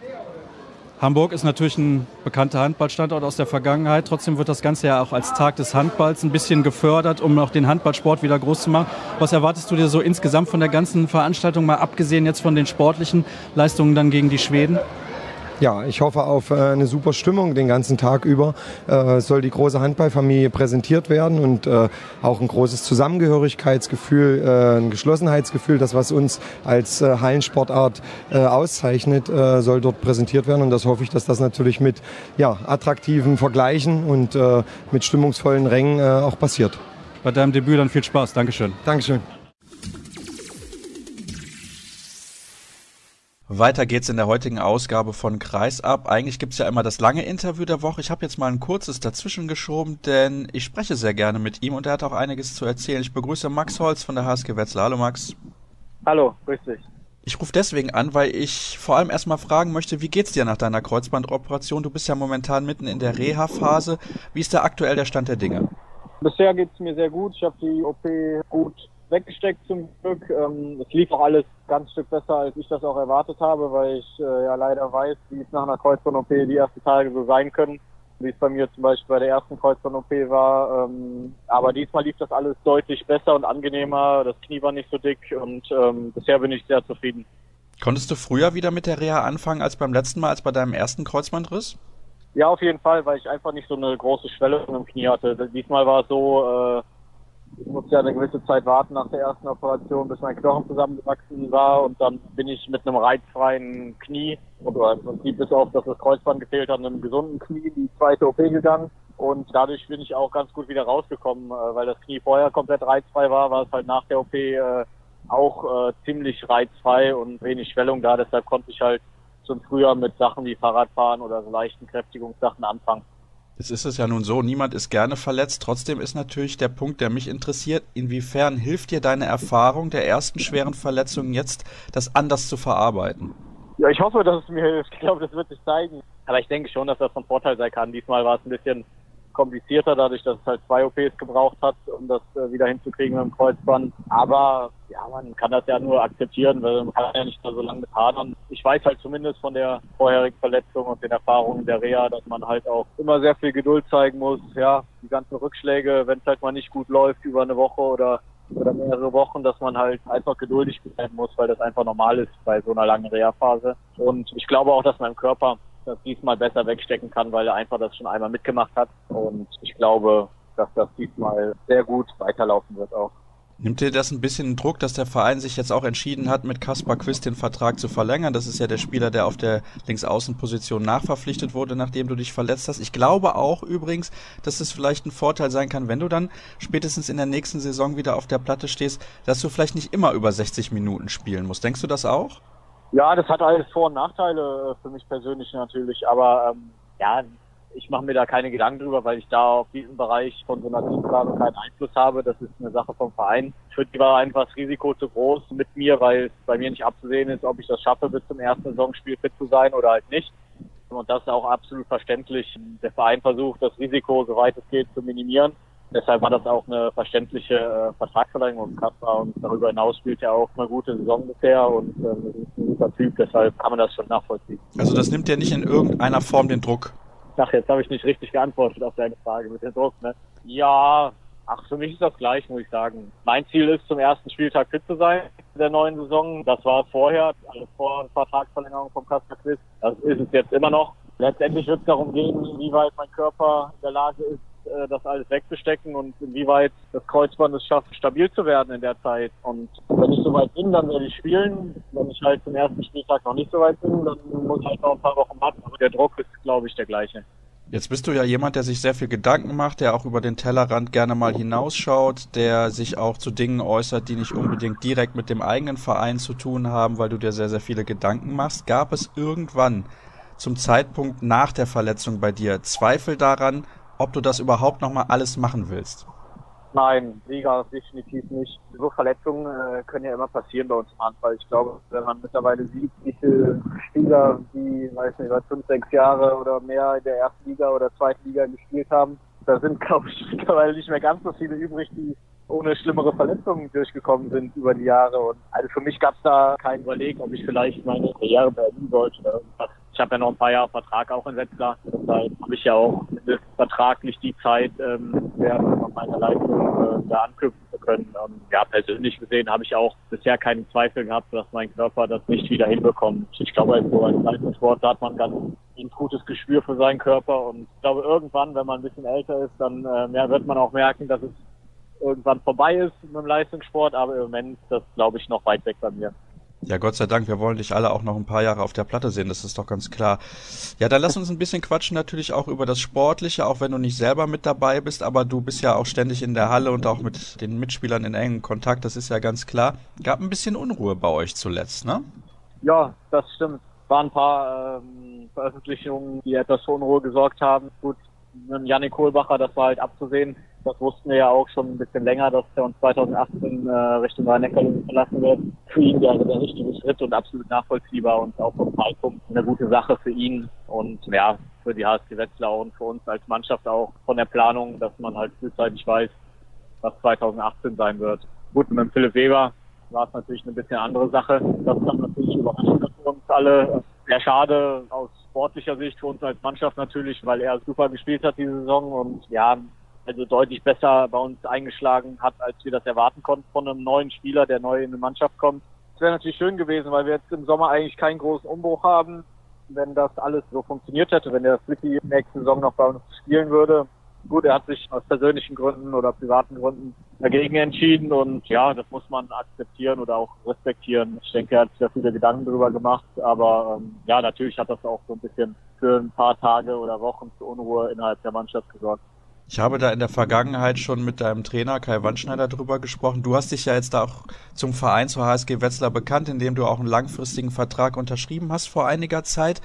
S3: Hamburg ist natürlich ein bekannter Handballstandort aus der Vergangenheit. Trotzdem wird das Ganze ja auch als Tag des Handballs ein bisschen gefördert, um auch den Handballsport wieder groß zu machen. Was erwartest du dir so insgesamt von der ganzen Veranstaltung, mal abgesehen jetzt von den sportlichen Leistungen dann gegen die Schweden?
S4: Ja, ich hoffe auf äh, eine super Stimmung den ganzen Tag über. Äh, soll die große Handballfamilie präsentiert werden und äh, auch ein großes Zusammengehörigkeitsgefühl, ein Geschlossenheitsgefühl, das was uns als Hallensportart auszeichnet, soll dort präsentiert werden. Und das hoffe ich, dass das natürlich mit ja, attraktiven Vergleichen und mit stimmungsvollen Rängen auch passiert.
S3: Bei deinem Debüt dann viel Spaß. Dankeschön.
S4: Dankeschön.
S1: Weiter geht's in der heutigen Ausgabe von Kreisab. Eigentlich gibt's ja immer das lange Interview der Woche. Ich habe jetzt mal ein kurzes dazwischen geschoben, denn ich spreche sehr gerne mit ihm und er hat auch einiges zu erzählen. Ich begrüße Max Holz von der HSG Wetzlar. Hallo Max.
S5: Hallo, grüß dich.
S1: Ich rufe deswegen an, weil ich vor allem erstmal fragen möchte, wie geht's dir nach deiner Kreuzbandoperation? Du bist ja momentan mitten in der Reha-Phase. Wie ist da aktuell der Stand der Dinge?
S5: Bisher geht's mir sehr gut. Ich habe die OP gut weggesteckt zum Glück. Ähm, es lief auch alles ganz Stück besser, als ich das auch erwartet habe, weil ich äh, ja leider weiß, wie es nach einer Kreuzband-OP die ersten Tage so sein können, wie es bei mir zum Beispiel bei der ersten Kreuzband-OP war. Ähm, aber diesmal lief das alles deutlich besser und angenehmer. Das Knie war nicht so dick und ähm, bisher bin ich sehr zufrieden.
S1: Konntest du früher wieder mit der Reha anfangen als beim letzten Mal, als bei deinem ersten Kreuzbandriss?
S5: Ja, auf jeden Fall, weil ich einfach nicht so eine große Schwelle im Knie hatte. Diesmal war es so, äh, ich musste ja eine gewisse Zeit warten nach der ersten Operation, bis mein Knochen zusammengewachsen war. Und dann bin ich mit einem reizfreien Knie oder im Prinzip bis auf, dass das Kreuzband gefehlt hat, einem gesunden Knie die zweite OP gegangen. Und dadurch bin ich auch ganz gut wieder rausgekommen, äh, weil das Knie vorher komplett reizfrei war, war es halt nach der OP äh, auch äh, ziemlich reizfrei und wenig Schwellung da, deshalb konnte ich halt schon früher mit Sachen wie Fahrradfahren oder so leichten Kräftigungssachen anfangen.
S1: Jetzt ist es ja nun so, niemand ist gerne verletzt. Trotzdem ist natürlich der Punkt, der mich interessiert, inwiefern hilft dir deine Erfahrung der ersten schweren Verletzungen jetzt, das anders zu verarbeiten?
S5: Ja, ich hoffe, dass es mir hilft. Ich glaube, das wird sich zeigen. Aber ich denke schon, dass das von Vorteil sein kann. Diesmal war es ein bisschen komplizierter, dadurch, dass es halt zwei OPs gebraucht hat, um das äh, wieder hinzukriegen mit dem Kreuzband. Aber ja, man kann das ja nur akzeptieren, weil man kann ja nicht so lange mit hadern. Ich weiß halt zumindest von der vorherigen Verletzung und den Erfahrungen der Reha, dass man halt auch immer sehr viel Geduld zeigen muss. Ja, die ganzen Rückschläge, wenn es halt mal nicht gut läuft über eine Woche oder oder mehrere Wochen, dass man halt einfach geduldig bleiben muss, weil das einfach normal ist bei so einer langen Reha-Phase. Und ich glaube auch, dass mein Körper das diesmal besser wegstecken kann, weil er einfach das schon einmal mitgemacht hat. Und ich glaube, dass das diesmal sehr gut weiterlaufen wird auch.
S1: Nimmt dir das ein bisschen Druck, dass der Verein sich jetzt auch entschieden hat, mit Kaspar Quist den Vertrag zu verlängern? Das ist ja der Spieler, der auf der Linksaußenposition nachverpflichtet wurde, nachdem du dich verletzt hast. Ich glaube auch übrigens, dass es vielleicht ein Vorteil sein kann, wenn du dann spätestens in der nächsten Saison wieder auf der Platte stehst, dass du vielleicht nicht immer über 60 Minuten spielen musst. Denkst du das auch?
S5: Ja, das hat alles Vor- und Nachteile äh, für mich persönlich natürlich, aber ähm, ja, ich mache mir da keine Gedanken drüber, weil ich da auf diesen Bereich von so einer Teamplanung keinen Einfluss habe. Das ist eine Sache vom Verein. Für die war einfach das Risiko zu groß mit mir, weil es bei mir nicht abzusehen ist, ob ich das schaffe, bis zum ersten Saisonspiel fit zu sein oder halt nicht. Und das ist auch absolut verständlich. Der Verein versucht, das Risiko, soweit es geht, zu minimieren. Deshalb war das auch eine verständliche äh, Vertragsverlängerung von Kaspar und darüber hinaus spielt er auch eine gute Saison bisher und ähm, ist ein super Typ, deshalb kann man das schon nachvollziehen.
S1: Also das nimmt ja nicht in irgendeiner Form den Druck.
S5: Ach, jetzt habe ich nicht richtig geantwortet auf deine Frage mit dem Druck, ne? Ja, ach, für mich ist das gleich, muss ich sagen. Mein Ziel ist, zum ersten Spieltag fit zu sein der neuen Saison. Das war vorher, also vor Vertragsverlängerung vom Kaspar Quiz. Das ist es jetzt immer noch. Letztendlich wird es darum gehen, inwieweit mein Körper in der Lage ist, äh, das alles wegzustecken und inwieweit das Kreuzband es schafft, stabil zu werden in der Zeit. Und wenn ich soweit bin, dann werde ich spielen. Wenn ich halt zum ersten Spieltag noch nicht so weit bin, dann muss ich halt noch ein paar Wochen warten. Aber der Druck ist, glaube ich, der gleiche.
S1: Jetzt bist du ja jemand, der sich sehr viel Gedanken macht, der auch über den Tellerrand gerne mal hinausschaut, der sich auch zu Dingen äußert, die nicht unbedingt direkt mit dem eigenen Verein zu tun haben, weil du dir sehr, sehr viele Gedanken machst. Gab es irgendwann zum Zeitpunkt nach der Verletzung bei dir Zweifel daran, ob du das überhaupt nochmal alles machen willst?
S5: Nein, Liga definitiv nicht. So Verletzungen äh, können ja immer passieren bei uns im Handball. Ich glaube, wenn man mittlerweile sieht, wie viele Spieler, die, weiß nicht, seit fünf, sechs Jahre oder mehr in der ersten Liga oder zweiten Liga gespielt haben, da sind, glaube ich, mittlerweile nicht mehr ganz so viele übrig, die ohne schlimmere Verletzungen durchgekommen sind über die Jahre. Und also für mich gab es da kein Überlegen, ob ich vielleicht meine Karriere beenden sollte oder irgendwas. Ich habe ja noch ein paar Jahre Vertrag auch in Wetzlar. Deshalb habe ich ja auch vertraglich die Zeit, ähm, während meiner Leistung äh, da anknüpfen zu können. Und ja, persönlich gesehen habe ich auch bisher keinen Zweifel gehabt, dass mein Körper das nicht wieder hinbekommt. Ich glaube, als so ein Leistungssport hat man ganz ein gutes Gespür für seinen Körper und ich glaube, irgendwann, wenn man ein bisschen älter ist, dann äh, ja, wird man auch merken, dass es irgendwann vorbei ist mit dem Leistungssport, aber im Moment das, glaube ich, noch weit weg bei mir.
S1: Ja, Gott sei Dank, wir wollen dich alle auch noch ein paar Jahre auf der Platte sehen, das ist doch ganz klar. Ja, dann lass uns ein bisschen quatschen natürlich auch über das Sportliche, auch wenn du nicht selber mit dabei bist, aber du bist ja auch ständig in der Halle und auch mit den Mitspielern in engen Kontakt, das ist ja ganz klar. Gab ein bisschen Unruhe bei euch zuletzt, ne?
S5: Ja, das stimmt. Waren ein paar ähm, Veröffentlichungen, die etwas für Unruhe gesorgt haben. Gut, mit Janik Kohlbacher, das war halt abzusehen. Das wussten wir ja auch schon ein bisschen länger, dass er uns 2018 äh, Richtung Rhein-Neckar verlassen wird. Für ihn wäre der richtige Schritt und absolut nachvollziehbar und auch vom Zeitpunkt eine gute Sache für ihn und ja, für die HSG Wetzlar und für uns als Mannschaft auch von der Planung, dass man halt frühzeitig weiß, was 2018 sein wird. Gut, mit Philipp Weber war es natürlich eine bisschen andere Sache. Das kam natürlich überraschend für uns alle. Sehr schade aus sportlicher Sicht für uns als Mannschaft natürlich, weil er super gespielt hat diese Saison und ja, also deutlich besser bei uns eingeschlagen hat, als wir das erwarten konnten von einem neuen Spieler, der neu in die Mannschaft kommt. Es wäre natürlich schön gewesen, weil wir jetzt im Sommer eigentlich keinen großen Umbruch haben, wenn das alles so funktioniert hätte, wenn der Flicky nächste Saison noch bei uns spielen würde. Gut, er hat sich aus persönlichen Gründen oder privaten Gründen dagegen entschieden und ja, das muss man akzeptieren oder auch respektieren. Ich denke, er hat sich da viele Gedanken darüber gemacht, aber ähm, ja, natürlich hat das auch so ein bisschen für ein paar Tage oder Wochen zu Unruhe innerhalb der Mannschaft gesorgt.
S1: Ich habe da in der Vergangenheit schon mit deinem Trainer Kai Wandschneider drüber gesprochen. Du hast dich ja jetzt auch zum Verein zur HSG Wetzlar bekannt, indem du auch einen langfristigen Vertrag unterschrieben hast vor einiger Zeit.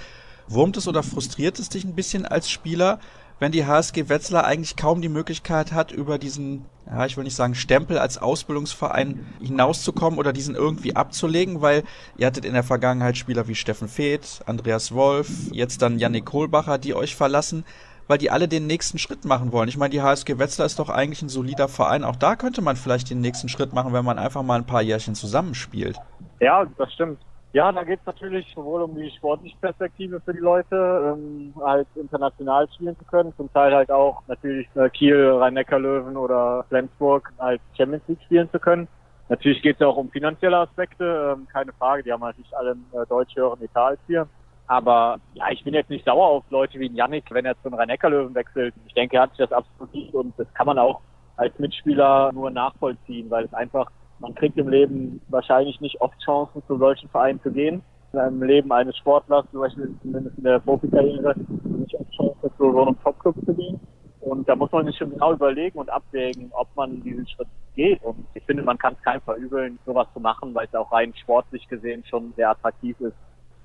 S1: Wurmt es oder frustriert es dich ein bisschen als Spieler, wenn die HSG Wetzlar eigentlich kaum die Möglichkeit hat, über diesen, ja, ich will nicht sagen Stempel als Ausbildungsverein hinauszukommen oder diesen irgendwie abzulegen, weil ihr hattet in der Vergangenheit Spieler wie Steffen Feeth, Andreas Wolf, jetzt dann Yannick Kohlbacher, die euch verlassen weil die alle den nächsten Schritt machen wollen. Ich meine, die HSG Wetzlar ist doch eigentlich ein solider Verein. Auch da könnte man vielleicht den nächsten Schritt machen, wenn man einfach mal ein paar Jährchen zusammenspielt.
S5: Ja, das stimmt. Ja, da geht es natürlich sowohl um die sportliche Perspektive für die Leute, ähm, halt international spielen zu können, zum Teil halt auch natürlich äh, Kiel, Rhein-Neckar-Löwen oder Flensburg als Champions League spielen zu können. Natürlich geht es auch um finanzielle Aspekte, ähm, keine Frage, die haben natürlich alle einen äh, deutlich höheren Etat als hier. Aber ja, ich bin jetzt nicht sauer auf Leute wie Yannick, wenn er zu den Rhein-Neckar-Löwen wechselt. Ich denke, er hat sich das absolut nicht und das kann man auch als Mitspieler nur nachvollziehen, weil es einfach, man kriegt im Leben wahrscheinlich nicht oft Chancen, zu solchen Vereinen zu gehen. Im Leben eines Sportlers, zum Beispiel zumindest in der Profikarriere, nicht oft Chancen, zu so einem Topclub zu gehen. Und da muss man sich schon genau überlegen und abwägen, ob man diesen Schritt geht. Und ich finde, man kann es keinem verübeln, sowas zu machen, weil es auch rein sportlich gesehen schon sehr attraktiv ist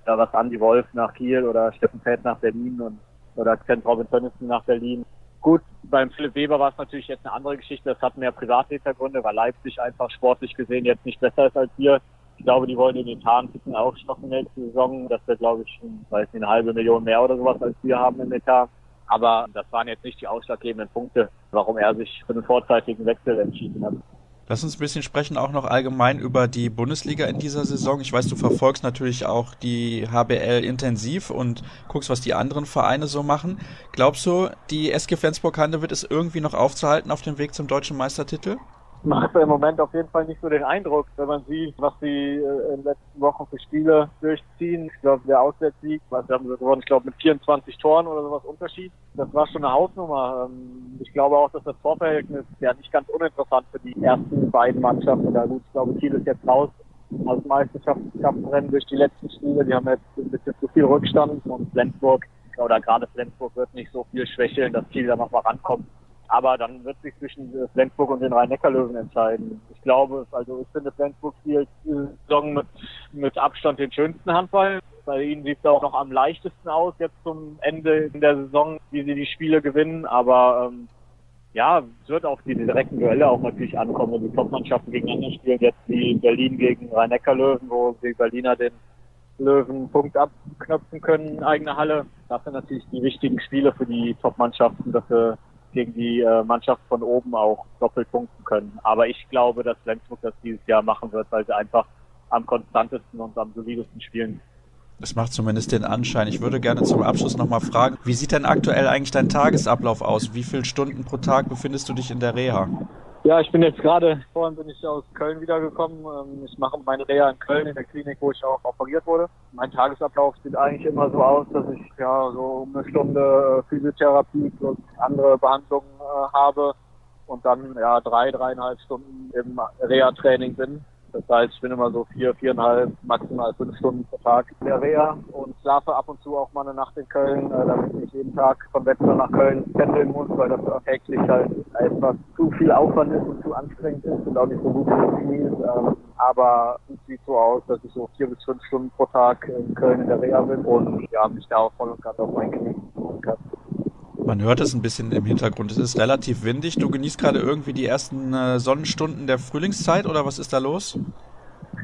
S5: da was Andy Wolf nach Kiel oder Steffen Fett nach Berlin und oder Kent Robin Tönnissen nach Berlin. Gut, beim Philipp Weber war es natürlich jetzt eine andere Geschichte. Das hat mehr Privathintergründe, weil Leipzig einfach sportlich gesehen jetzt nicht besser ist als wir. Ich glaube, die wollen den Etat ein bisschen aufstocken nächste Saison. Das wäre, glaube ich, weiß nicht, eine halbe Million mehr oder sowas, als wir haben im Etat. Aber das waren jetzt nicht die ausschlaggebenden Punkte, warum er sich für den vorzeitigen Wechsel entschieden hat.
S1: Lass uns ein bisschen sprechen auch noch allgemein über die Bundesliga in dieser Saison. Ich weiß, du verfolgst natürlich auch die HBL intensiv und guckst, was die anderen Vereine so machen. Glaubst du, die SG Flensburg-Hande wird es irgendwie noch aufzuhalten auf dem Weg zum deutschen Meistertitel?
S5: Macht im Moment auf jeden Fall nicht so den Eindruck, wenn man sieht, was sie äh, in den letzten Wochen für Spiele durchziehen. Ich glaube, der Auswärtssieg, was haben sie gewonnen, ich glaube mit 24 Toren oder sowas Unterschied. Das war schon eine Hausnummer. Ähm, ich glaube auch, dass das Vorverhältnis ja nicht ganz uninteressant für die ersten beiden Mannschaften. Oder gut, ich glaube, Kiel ist jetzt raus aus Meisterschaftskampfrennen durch die letzten Spiele. Die haben jetzt ein bisschen zu viel Rückstand und Flensburg oder gerade Flensburg wird nicht so viel schwächeln, dass Kiel da noch mal rankommt. Aber dann wird sich zwischen Flensburg und den Rhein-Neckar-Löwen entscheiden. Ich glaube, also ich finde, Flensburg spielt diese Saison mit, mit Abstand den schönsten Handball. Bei ihnen sieht es auch noch am leichtesten aus, jetzt zum Ende der Saison, wie sie die Spiele gewinnen. Aber ähm, ja, es wird auf die direkten Duelle auch natürlich ankommen, wenn die Topmannschaften gegeneinander spielen. Jetzt wie Berlin gegen Rhein-Neckar-Löwen, wo die Berliner den Löwen Punkt abknöpfen können, eigene Halle. Das sind natürlich die wichtigen Spiele für die Top-Mannschaften, dass sie gegen die äh, Mannschaft von oben auch doppelt punkten können. Aber ich glaube, dass Flensburg das dieses Jahr machen wird, weil sie einfach am konstantesten und am solidesten spielen.
S1: Das macht zumindest den Anschein. Ich würde gerne zum Abschluss nochmal fragen, wie sieht denn aktuell eigentlich dein Tagesablauf aus? Wie viele Stunden pro Tag befindest du dich in der Reha?
S5: Ja, ich bin jetzt gerade, vorhin bin ich aus Köln wiedergekommen. Ähm, ich mache meine Reha in Köln in der Klinik, wo ich auch operiert wurde. Mein Tagesablauf sieht eigentlich immer so aus, dass ich ja so eine Stunde äh, Physiotherapie und andere Behandlungen äh, habe und dann ja drei, dreieinhalb Stunden im Reha-Training bin. Das heißt, ich bin immer so vier, viereinhalb, maximal fünf Stunden pro Tag in der Reha und schlafe ab und zu auch mal eine Nacht in Köln, äh, damit ich nicht jeden Tag von Wetzlar nach Köln pendeln muss, weil das täglich halt etwas zu viel Aufwand ist und zu anstrengend ist und auch nicht so gut für das Knie ist. Ähm, aber es sieht so aus, dass ich so vier bis fünf Stunden pro Tag in Köln in der Reha bin und ja, mich da auch voll und ganz auf mein Knie kann.
S1: Man hört es ein bisschen im Hintergrund. Es ist relativ windig. Du genießt gerade irgendwie die ersten äh, Sonnenstunden der Frühlingszeit oder was ist da los?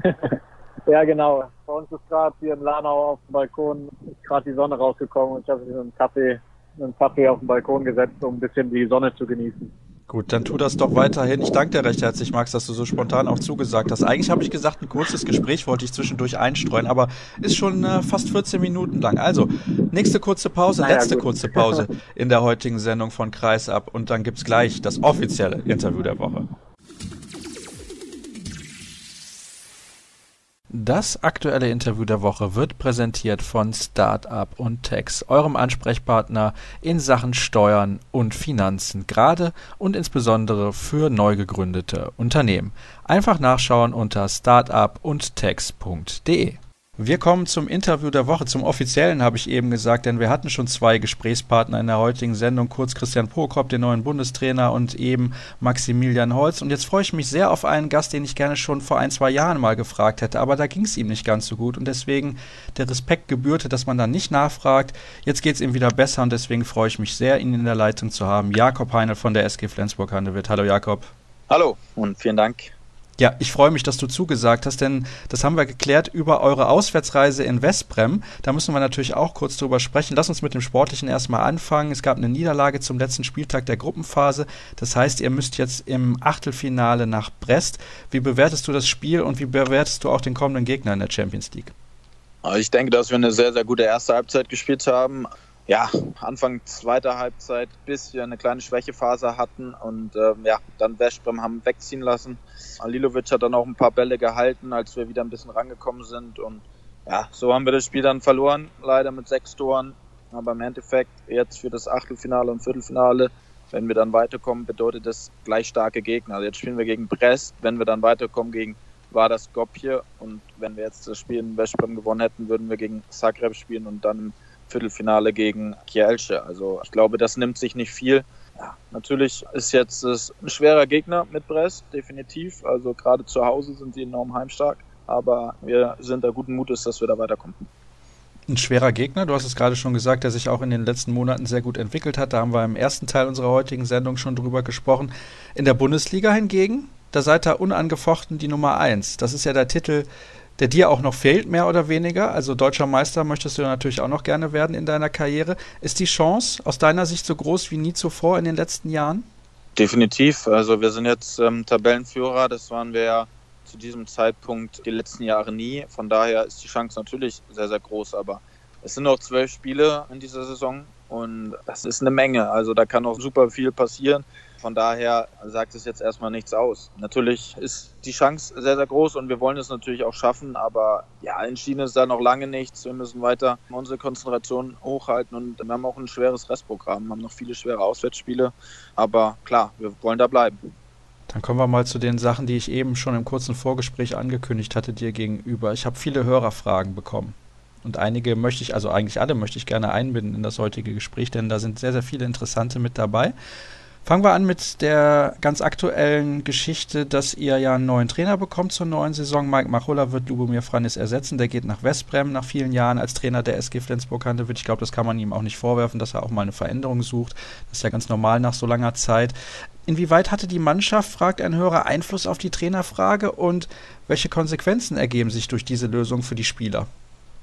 S5: ja, genau. Bei uns ist gerade hier in Lanau auf dem Balkon gerade die Sonne rausgekommen und ich habe mich mit einem Kaffee, mit einem Kaffee auf den Balkon gesetzt, um ein bisschen die Sonne zu genießen.
S1: Gut, dann tu das doch weiterhin. Ich danke dir recht herzlich, Max, dass du so spontan auch zugesagt hast. Eigentlich habe ich gesagt, ein kurzes Gespräch wollte ich zwischendurch einstreuen, aber ist schon äh, fast 14 Minuten lang. Also, nächste kurze Pause, naja, letzte gut. kurze Pause in der heutigen Sendung von Kreisab und dann gibt's gleich das offizielle Interview der Woche. Das aktuelle Interview der Woche wird präsentiert von Startup und Tax, eurem Ansprechpartner in Sachen Steuern und Finanzen, gerade und insbesondere für neu gegründete Unternehmen. Einfach nachschauen unter startupundtax.de. Wir kommen zum Interview der Woche, zum offiziellen habe ich eben gesagt, denn wir hatten schon zwei Gesprächspartner in der heutigen Sendung, kurz Christian Prokop, den neuen Bundestrainer und eben Maximilian Holz. Und jetzt freue ich mich sehr auf einen Gast, den ich gerne schon vor ein, zwei Jahren mal gefragt hätte, aber da ging es ihm nicht ganz so gut und deswegen der Respekt gebührte, dass man da nicht nachfragt. Jetzt geht es ihm wieder besser und deswegen freue ich mich sehr, ihn in der Leitung zu haben. Jakob Heinel von der SG Flensburg-Handewitt. Hallo Jakob.
S6: Hallo und vielen Dank
S1: ja, ich freue mich, dass du zugesagt hast, denn das haben wir geklärt über eure Auswärtsreise in Westbrem. Da müssen wir natürlich auch kurz drüber sprechen. Lass uns mit dem Sportlichen erstmal anfangen. Es gab eine Niederlage zum letzten Spieltag der Gruppenphase. Das heißt, ihr müsst jetzt im Achtelfinale nach Brest. Wie bewertest du das Spiel und wie bewertest du auch den kommenden Gegner in der Champions League?
S6: Ich denke, dass wir eine sehr, sehr gute erste Halbzeit gespielt haben ja, Anfang zweiter Halbzeit bis wir eine kleine Schwächephase hatten und ähm, ja, dann Westbrem haben wegziehen lassen. Alilovic hat dann auch ein paar Bälle gehalten, als wir wieder ein bisschen rangekommen sind und ja, so haben wir das Spiel dann verloren, leider mit sechs Toren. Aber im Endeffekt jetzt für das Achtelfinale und Viertelfinale, wenn wir dann weiterkommen, bedeutet das gleich starke Gegner. Also jetzt spielen wir gegen Brest, wenn wir dann weiterkommen gegen war das Skopje und wenn wir jetzt das Spiel in Westbrem gewonnen hätten, würden wir gegen Zagreb spielen und dann Viertelfinale gegen Kielce. Also ich glaube, das nimmt sich nicht viel. Ja, natürlich ist jetzt es ein schwerer Gegner mit Brest, definitiv. Also gerade zu Hause sind sie enorm heimstark. Aber wir sind da guten Mutes, dass wir da weiterkommen.
S1: Ein schwerer Gegner, du hast es gerade schon gesagt, der sich auch in den letzten Monaten sehr gut entwickelt hat. Da haben wir im ersten Teil unserer heutigen Sendung schon drüber gesprochen. In der Bundesliga hingegen, da seid ihr unangefochten die Nummer eins. Das ist ja der Titel, der dir auch noch fehlt, mehr oder weniger. Also deutscher Meister möchtest du natürlich auch noch gerne werden in deiner Karriere. Ist die Chance aus deiner Sicht so groß wie nie zuvor in den letzten Jahren?
S6: Definitiv. Also wir sind jetzt ähm, Tabellenführer. Das waren wir ja zu diesem Zeitpunkt die letzten Jahre nie. Von daher ist die Chance natürlich sehr, sehr groß. Aber es sind noch zwölf Spiele in dieser Saison und das ist eine Menge. Also da kann auch super viel passieren. Von daher sagt es jetzt erstmal nichts aus. Natürlich ist die Chance sehr, sehr groß und wir wollen es natürlich auch schaffen, aber ja, entschieden ist da noch lange nichts. Wir müssen weiter unsere Konzentration hochhalten und wir haben auch ein schweres Restprogramm, wir haben noch viele schwere Auswärtsspiele, aber klar, wir wollen da bleiben.
S1: Dann kommen wir mal zu den Sachen, die ich eben schon im kurzen Vorgespräch angekündigt hatte dir gegenüber. Ich habe viele Hörerfragen bekommen. Und einige möchte ich, also eigentlich alle möchte ich gerne einbinden in das heutige Gespräch, denn da sind sehr, sehr viele interessante mit dabei. Fangen wir an mit der ganz aktuellen Geschichte, dass ihr ja einen neuen Trainer bekommt zur neuen Saison. Mike Machulla wird Lubomir Franis ersetzen. Der geht nach Westbrem nach vielen Jahren als Trainer der SG Flensburg-Handewitt. Ich glaube, das kann man ihm auch nicht vorwerfen, dass er auch mal eine Veränderung sucht. Das ist ja ganz normal nach so langer Zeit. Inwieweit hatte die Mannschaft, fragt ein Hörer, Einfluss auf die Trainerfrage und welche Konsequenzen ergeben sich durch diese Lösung für die Spieler?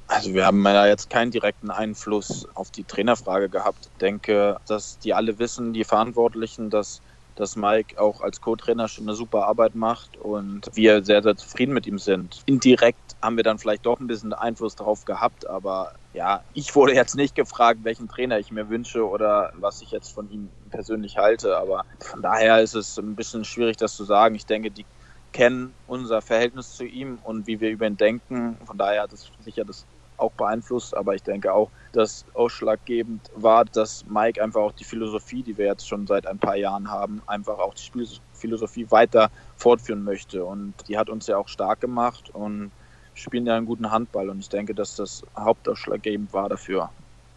S6: Also wir haben ja jetzt keinen direkten Einfluss auf die Trainerfrage gehabt. Ich denke, dass die alle wissen, die Verantwortlichen, dass, dass Mike auch als Co-Trainer schon eine super Arbeit macht und wir sehr, sehr zufrieden mit ihm sind. Indirekt haben wir dann vielleicht doch ein bisschen Einfluss darauf gehabt, aber ja, ich wurde jetzt nicht gefragt, welchen Trainer ich mir wünsche oder was ich jetzt von ihm persönlich halte, aber von daher ist es ein bisschen schwierig, das zu sagen. Ich denke, die kennen unser Verhältnis zu ihm und wie wir über ihn denken. Von daher hat es sicher das auch beeinflusst, aber ich denke auch, dass ausschlaggebend war, dass Mike einfach auch die Philosophie, die wir jetzt schon seit ein paar Jahren haben, einfach auch die Spielphilosophie weiter fortführen möchte. Und die hat uns ja auch stark gemacht und spielen ja einen guten Handball. Und ich denke, dass das hauptausschlaggebend war dafür.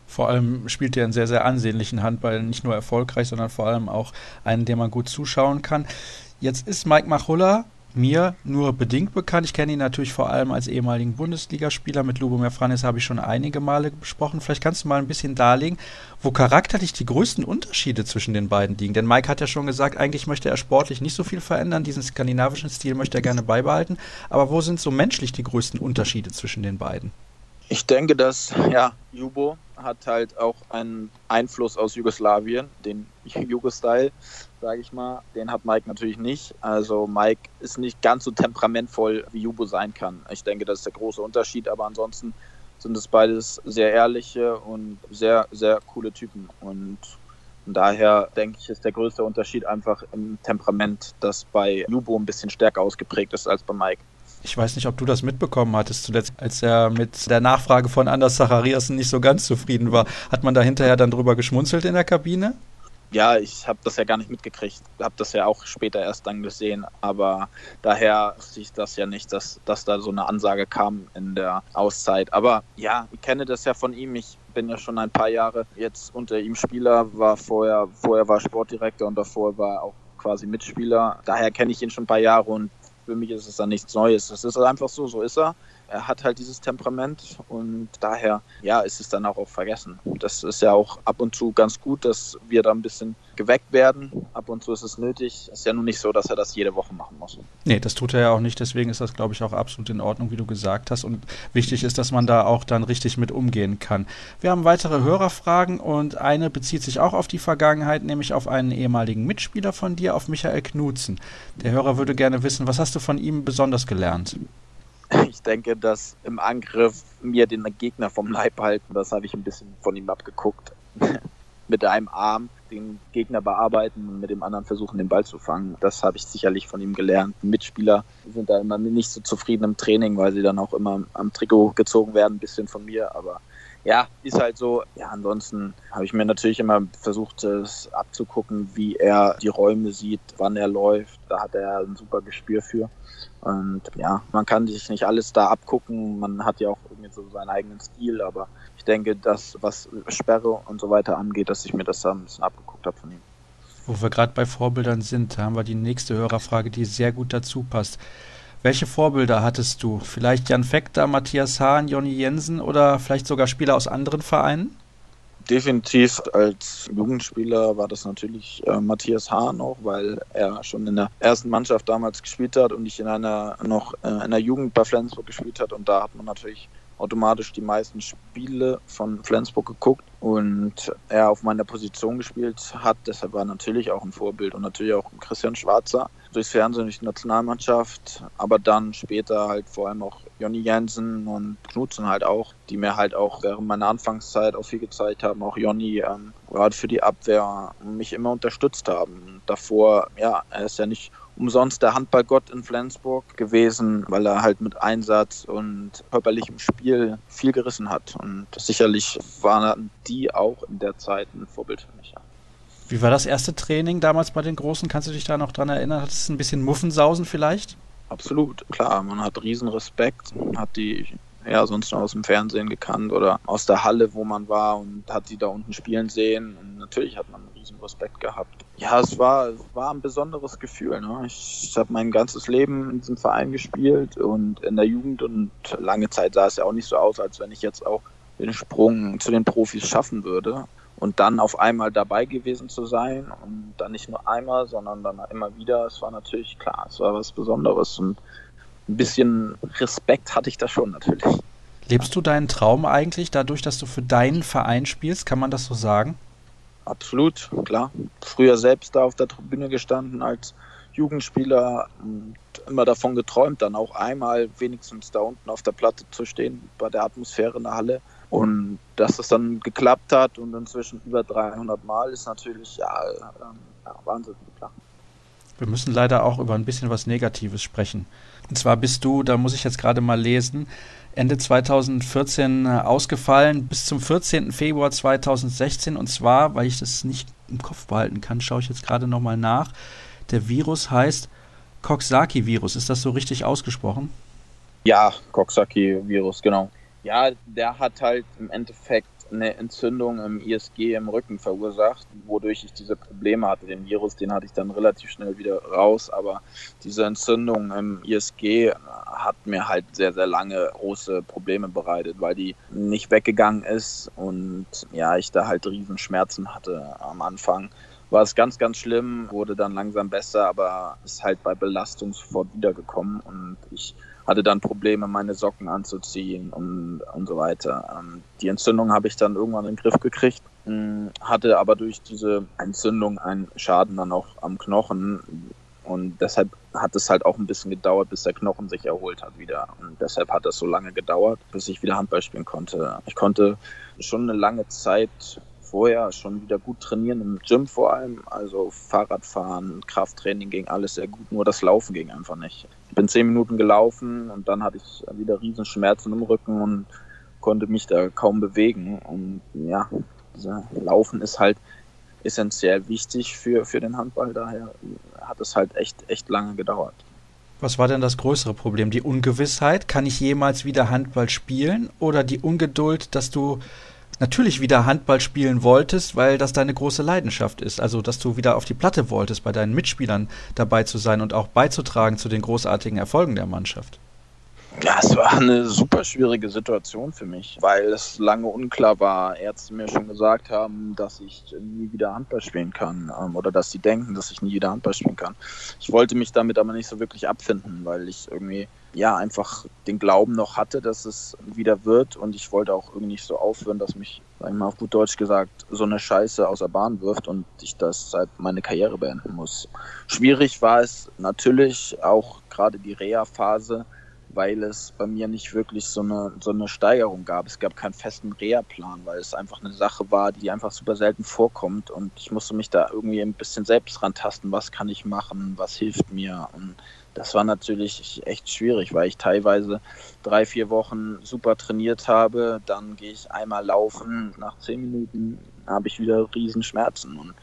S1: Vor allem spielt er einen sehr, sehr ansehnlichen Handball, nicht nur erfolgreich, sondern vor allem auch einen, dem man gut zuschauen kann. Jetzt ist Mike Machulla mir nur bedingt bekannt. Ich kenne ihn natürlich vor allem als ehemaligen Bundesligaspieler. Mit Lubomir Franis habe ich schon einige Male besprochen. Vielleicht kannst du mal ein bisschen darlegen, wo charakterlich die größten Unterschiede zwischen den beiden liegen. Denn Mike hat ja schon gesagt, eigentlich möchte er sportlich nicht so viel verändern. Diesen skandinavischen Stil möchte er gerne beibehalten. Aber wo sind so menschlich die größten Unterschiede zwischen den beiden?
S6: Ich denke, dass ja, Jubo hat halt auch einen Einfluss aus Jugoslawien, den Jugo-Style, sage ich mal. Den hat Mike natürlich nicht. Also Mike ist nicht ganz so temperamentvoll, wie Jubo sein kann. Ich denke, das ist der große Unterschied, aber ansonsten sind es beides sehr ehrliche und sehr, sehr coole Typen. Und von daher denke ich, ist der größte Unterschied einfach im Temperament, das bei Jubo ein bisschen stärker ausgeprägt ist als bei Mike.
S1: Ich weiß nicht, ob du das mitbekommen hattest zuletzt, als er mit der Nachfrage von Anders Zachariasen nicht so ganz zufrieden war. Hat man da hinterher dann drüber geschmunzelt in der Kabine?
S6: Ja, ich habe das ja gar nicht mitgekriegt. Habe das ja auch später erst dann gesehen. Aber daher ich das ja nicht, dass, dass da so eine Ansage kam in der Auszeit. Aber ja, ich kenne das ja von ihm. Ich bin ja schon ein paar Jahre jetzt unter ihm Spieler, war vorher, vorher war Sportdirektor und davor war auch quasi Mitspieler. Daher kenne ich ihn schon ein paar Jahre und für mich ist es dann nichts Neues. Es ist einfach so, so ist er. Er hat halt dieses Temperament und daher, ja, ist es dann auch, auch vergessen. Das ist ja auch ab und zu ganz gut, dass wir da ein bisschen geweckt werden. Ab und zu ist es nötig. Ist ja nun nicht so, dass er das jede Woche machen muss.
S1: Nee, das tut er ja auch nicht. Deswegen ist das, glaube ich, auch absolut in Ordnung, wie du gesagt hast. Und wichtig ist, dass man da auch dann richtig mit umgehen kann. Wir haben weitere Hörerfragen und eine bezieht sich auch auf die Vergangenheit, nämlich auf einen ehemaligen Mitspieler von dir, auf Michael Knutzen. Der Hörer würde gerne wissen, was hast du von ihm besonders gelernt?
S6: Ich denke, dass im Angriff mir den Gegner vom Leib halten, das habe ich ein bisschen von ihm abgeguckt. mit einem Arm den Gegner bearbeiten und mit dem anderen versuchen, den Ball zu fangen. Das habe ich sicherlich von ihm gelernt. Mitspieler sind da immer nicht so zufrieden im Training, weil sie dann auch immer am Trikot gezogen werden, ein bisschen von mir. Aber ja, ist halt so. Ja, ansonsten habe ich mir natürlich immer versucht, es abzugucken, wie er die Räume sieht, wann er läuft. Da hat er ein super Gespür für. Und ja, man kann sich nicht alles da abgucken. Man hat ja auch irgendwie so seinen eigenen Stil, aber ich denke, dass was Sperre und so weiter angeht, dass ich mir das da ein bisschen abgeguckt habe von ihm.
S1: Wo wir gerade bei Vorbildern sind, haben wir die nächste Hörerfrage, die sehr gut dazu passt. Welche Vorbilder hattest du? Vielleicht Jan Fekter, Matthias Hahn, Jonny Jensen oder vielleicht sogar Spieler aus anderen Vereinen?
S6: Definitiv als Jugendspieler war das natürlich äh, Matthias Hahn auch, weil er schon in der ersten Mannschaft damals gespielt hat und ich in einer noch äh, in der Jugend bei Flensburg gespielt hat und da hat man natürlich automatisch die meisten Spiele von Flensburg geguckt und er auf meiner Position gespielt hat. Deshalb war natürlich auch ein Vorbild und natürlich auch Christian Schwarzer durchs Fernsehen, durch die Nationalmannschaft, aber dann später halt vor allem auch Jonny Jensen und Knudsen halt auch, die mir halt auch während meiner Anfangszeit auch viel gezeigt haben. Auch Jonny, ähm, gerade für die Abwehr, mich immer unterstützt haben. Davor, ja, er ist ja nicht umsonst der Handballgott in Flensburg gewesen, weil er halt mit Einsatz und körperlichem Spiel viel gerissen hat. Und sicherlich waren die auch in der Zeit ein Vorbild für mich. Ja.
S1: Wie war das erste Training damals bei den Großen? Kannst du dich da noch dran erinnern? Hat es ein bisschen Muffensausen vielleicht?
S6: Absolut, klar. Man hat riesen Respekt, hat die ja sonst nur aus dem Fernsehen gekannt oder aus der Halle, wo man war und hat sie da unten spielen sehen. Und natürlich hat man riesen Respekt gehabt. Ja, es war, war ein besonderes Gefühl. Ne? Ich, ich habe mein ganzes Leben in diesem Verein gespielt und in der Jugend und lange Zeit sah es ja auch nicht so aus, als wenn ich jetzt auch den Sprung zu den Profis schaffen würde. Und dann auf einmal dabei gewesen zu sein und dann nicht nur einmal, sondern dann immer wieder, es war natürlich klar, es war was Besonderes und ein bisschen Respekt hatte ich da schon natürlich.
S1: Lebst du deinen Traum eigentlich dadurch, dass du für deinen Verein spielst? Kann man das so sagen?
S6: Absolut, klar. Früher selbst da auf der Tribüne gestanden als Jugendspieler und immer davon geträumt, dann auch einmal wenigstens da unten auf der Platte zu stehen, bei der Atmosphäre in der Halle. Und dass das dann geklappt hat und inzwischen über 300 Mal ist natürlich ja, ja Wahnsinn, klar.
S1: Wir müssen leider auch über ein bisschen was Negatives sprechen. Und zwar bist du, da muss ich jetzt gerade mal lesen, Ende 2014 äh, ausgefallen bis zum 14. Februar 2016. Und zwar, weil ich das nicht im Kopf behalten kann, schaue ich jetzt gerade nochmal nach. Der Virus heißt Coxsackie-Virus. Ist das so richtig ausgesprochen?
S6: Ja, Coxsackie-Virus, genau. Ja, der hat halt im Endeffekt eine Entzündung im ISG im Rücken verursacht, wodurch ich diese Probleme hatte. Den Virus, den hatte ich dann relativ schnell wieder raus, aber diese Entzündung im ISG hat mir halt sehr, sehr lange große Probleme bereitet, weil die nicht weggegangen ist und ja, ich da halt Riesenschmerzen hatte am Anfang. War es ganz, ganz schlimm, wurde dann langsam besser, aber ist halt bei Belastung sofort wiedergekommen und ich hatte dann Probleme, meine Socken anzuziehen und, und so weiter. Ähm, die Entzündung habe ich dann irgendwann in den Griff gekriegt, hm, hatte aber durch diese Entzündung einen Schaden dann auch am Knochen. Und deshalb hat es halt auch ein bisschen gedauert, bis der Knochen sich erholt hat wieder. Und deshalb hat das so lange gedauert, bis ich wieder Handball spielen konnte. Ich konnte schon eine lange Zeit vorher schon wieder gut trainieren, im Gym vor allem. Also Fahrradfahren, Krafttraining ging alles sehr gut, nur das Laufen ging einfach nicht. Ich bin zehn Minuten gelaufen und dann hatte ich wieder Riesenschmerzen im Rücken und konnte mich da kaum bewegen. Und ja, Laufen ist halt essentiell wichtig für, für den Handball. Daher hat es halt echt, echt lange gedauert.
S1: Was war denn das größere Problem? Die Ungewissheit? Kann ich jemals wieder Handball spielen? Oder die Ungeduld, dass du natürlich wieder Handball spielen wolltest, weil das deine große Leidenschaft ist. Also, dass du wieder auf die Platte wolltest, bei deinen Mitspielern dabei zu sein und auch beizutragen zu den großartigen Erfolgen der Mannschaft.
S6: Ja, es war eine super schwierige Situation für mich, weil es lange unklar war. Ärzte mir schon gesagt haben, dass ich nie wieder Handball spielen kann ähm, oder dass sie denken, dass ich nie wieder Handball spielen kann. Ich wollte mich damit aber nicht so wirklich abfinden, weil ich irgendwie ja einfach den Glauben noch hatte, dass es wieder wird und ich wollte auch irgendwie nicht so aufhören, dass mich, sag ich mal auf gut Deutsch gesagt, so eine Scheiße aus der Bahn wirft und ich das seit meine Karriere beenden muss. Schwierig war es natürlich auch gerade die Reha-Phase, weil es bei mir nicht wirklich so eine, so eine Steigerung gab. Es gab keinen festen Reha-Plan, weil es einfach eine Sache war, die einfach super selten vorkommt und ich musste mich da irgendwie ein bisschen selbst rantasten, was kann ich machen, was hilft mir und das war natürlich echt schwierig, weil ich teilweise drei, vier Wochen super trainiert habe. Dann gehe ich einmal laufen. Nach zehn Minuten habe ich wieder Riesenschmerzen. Und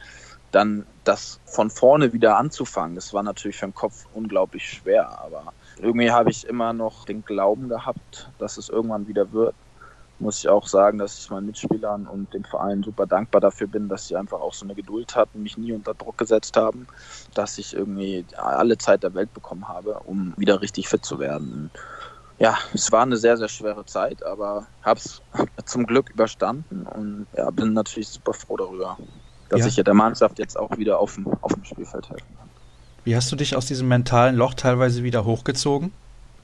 S6: dann das von vorne wieder anzufangen, das war natürlich für den Kopf unglaublich schwer. Aber irgendwie habe ich immer noch den Glauben gehabt, dass es irgendwann wieder wird muss ich auch sagen, dass ich meinen Mitspielern und dem Verein super dankbar dafür bin, dass sie einfach auch so eine Geduld hatten, mich nie unter Druck gesetzt haben, dass ich irgendwie alle Zeit der Welt bekommen habe, um wieder richtig fit zu werden. Ja, es war eine sehr, sehr schwere Zeit, aber habe es zum Glück überstanden und ja, bin natürlich super froh darüber, dass ja. ich ja der Mannschaft jetzt auch wieder auf dem, auf dem Spielfeld helfen kann.
S1: Wie hast du dich aus diesem mentalen Loch teilweise wieder hochgezogen?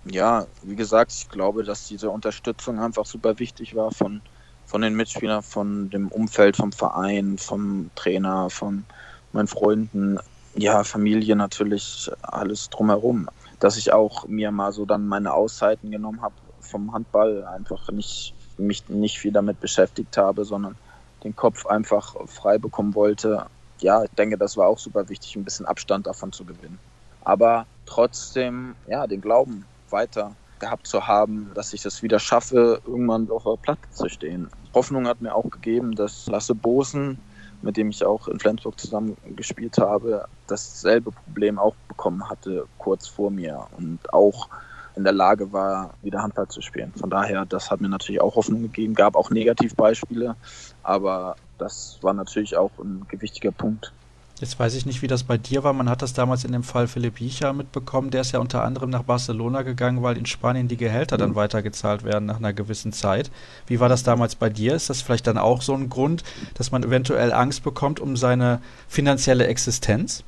S6: ja, wie gesagt, ich glaube, dass diese Unterstützung einfach super wichtig war von, von den Mitspielern, von dem Umfeld, vom Verein, vom Trainer, von meinen Freunden, ja, Familie natürlich, alles drumherum. Dass ich auch mir mal so dann meine Auszeiten genommen habe vom Handball, einfach nicht, mich nicht viel damit beschäftigt habe, sondern den Kopf einfach frei bekommen wollte. Ja, ich denke, das war auch super wichtig, ein bisschen Abstand davon zu gewinnen. Aber trotzdem, ja, den Glauben weiter gehabt zu haben, dass ich das wieder schaffe, irgendwann auf der Platte zu stehen. Hoffnung hat mir auch gegeben, dass Lasse Bosen, mit dem ich auch in Flensburg zusammen gespielt habe, dasselbe Problem auch bekommen hatte kurz vor mir und auch in der Lage war, wieder Handball zu spielen. Von daher, das hat mir natürlich auch Hoffnung gegeben, gab auch Negativbeispiele, aber das war natürlich auch ein gewichtiger Punkt.
S1: Jetzt weiß ich nicht, wie das bei dir war. Man hat das damals in dem Fall Philipp Jicha mitbekommen. Der ist ja unter anderem nach Barcelona gegangen, weil in Spanien die Gehälter dann weitergezahlt werden nach einer gewissen Zeit. Wie war das damals bei dir? Ist das vielleicht dann auch so ein Grund, dass man eventuell Angst bekommt um seine finanzielle Existenz?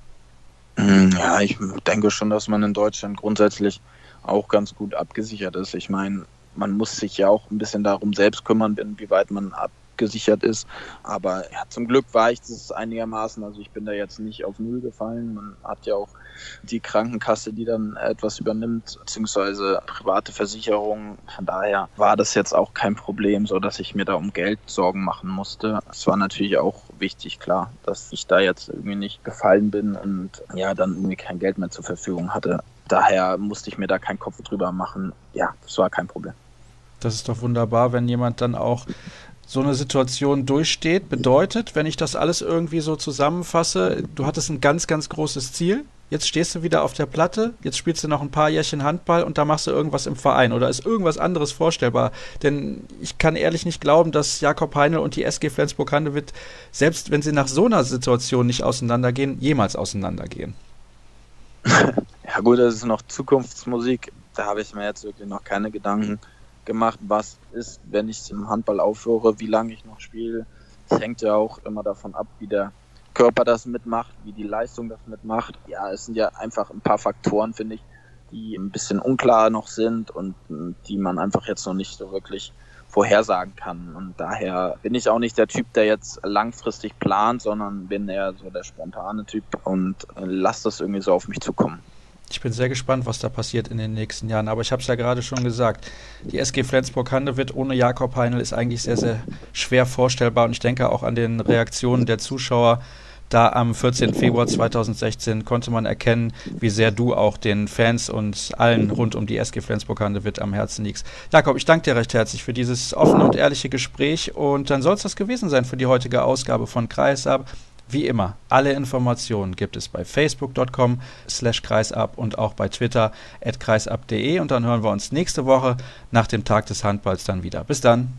S6: Hm, ja, ich denke schon, dass man in Deutschland grundsätzlich auch ganz gut abgesichert ist. Ich meine, man muss sich ja auch ein bisschen darum selbst kümmern, inwieweit man ab gesichert ist. Aber ja, zum Glück war ich das einigermaßen. Also ich bin da jetzt nicht auf Null gefallen. Man hat ja auch die Krankenkasse, die dann etwas übernimmt, beziehungsweise private Versicherungen. Von daher war das jetzt auch kein Problem, so dass ich mir da um Geld Sorgen machen musste. Es war natürlich auch wichtig, klar, dass ich da jetzt irgendwie nicht gefallen bin und ja, dann irgendwie kein Geld mehr zur Verfügung hatte. Daher musste ich mir da keinen Kopf drüber machen. Ja, das war kein Problem.
S1: Das ist doch wunderbar, wenn jemand dann auch so eine Situation durchsteht, bedeutet, wenn ich das alles irgendwie so zusammenfasse, du hattest ein ganz, ganz großes Ziel. Jetzt stehst du wieder auf der Platte, jetzt spielst du noch ein paar Jährchen Handball und da machst du irgendwas im Verein oder ist irgendwas anderes vorstellbar? Denn ich kann ehrlich nicht glauben, dass Jakob Heinl und die SG Flensburg-Handewitt, selbst wenn sie nach so einer Situation nicht auseinandergehen, jemals auseinandergehen.
S6: Ja gut, das ist noch Zukunftsmusik. Da habe ich mir jetzt wirklich noch keine Gedanken gemacht, was ist, wenn ich im Handball aufhöre, wie lange ich noch spiele. Es hängt ja auch immer davon ab, wie der Körper das mitmacht, wie die Leistung das mitmacht. Ja, es sind ja einfach ein paar Faktoren, finde ich, die ein bisschen unklar noch sind und die man einfach jetzt noch nicht so wirklich vorhersagen kann. Und daher bin ich auch nicht der Typ, der jetzt langfristig plant, sondern bin eher so der spontane Typ und lass das irgendwie so auf mich zukommen.
S1: Ich bin sehr gespannt, was da passiert in den nächsten Jahren. Aber ich habe es ja gerade schon gesagt, die SG Flensburg-Handewitt ohne Jakob Heinl ist eigentlich sehr, sehr schwer vorstellbar. Und ich denke auch an den Reaktionen der Zuschauer. Da am 14. Februar 2016 konnte man erkennen, wie sehr du auch den Fans und allen rund um die SG Flensburg-Handewitt am Herzen liegst. Jakob, ich danke dir recht herzlich für dieses offene und ehrliche Gespräch. Und dann soll es das gewesen sein für die heutige Ausgabe von Kreisab. Wie immer, alle Informationen gibt es bei facebook.com slash kreisab und auch bei Twitter at kreisab.de und dann hören wir uns nächste Woche nach dem Tag des Handballs dann wieder. Bis dann.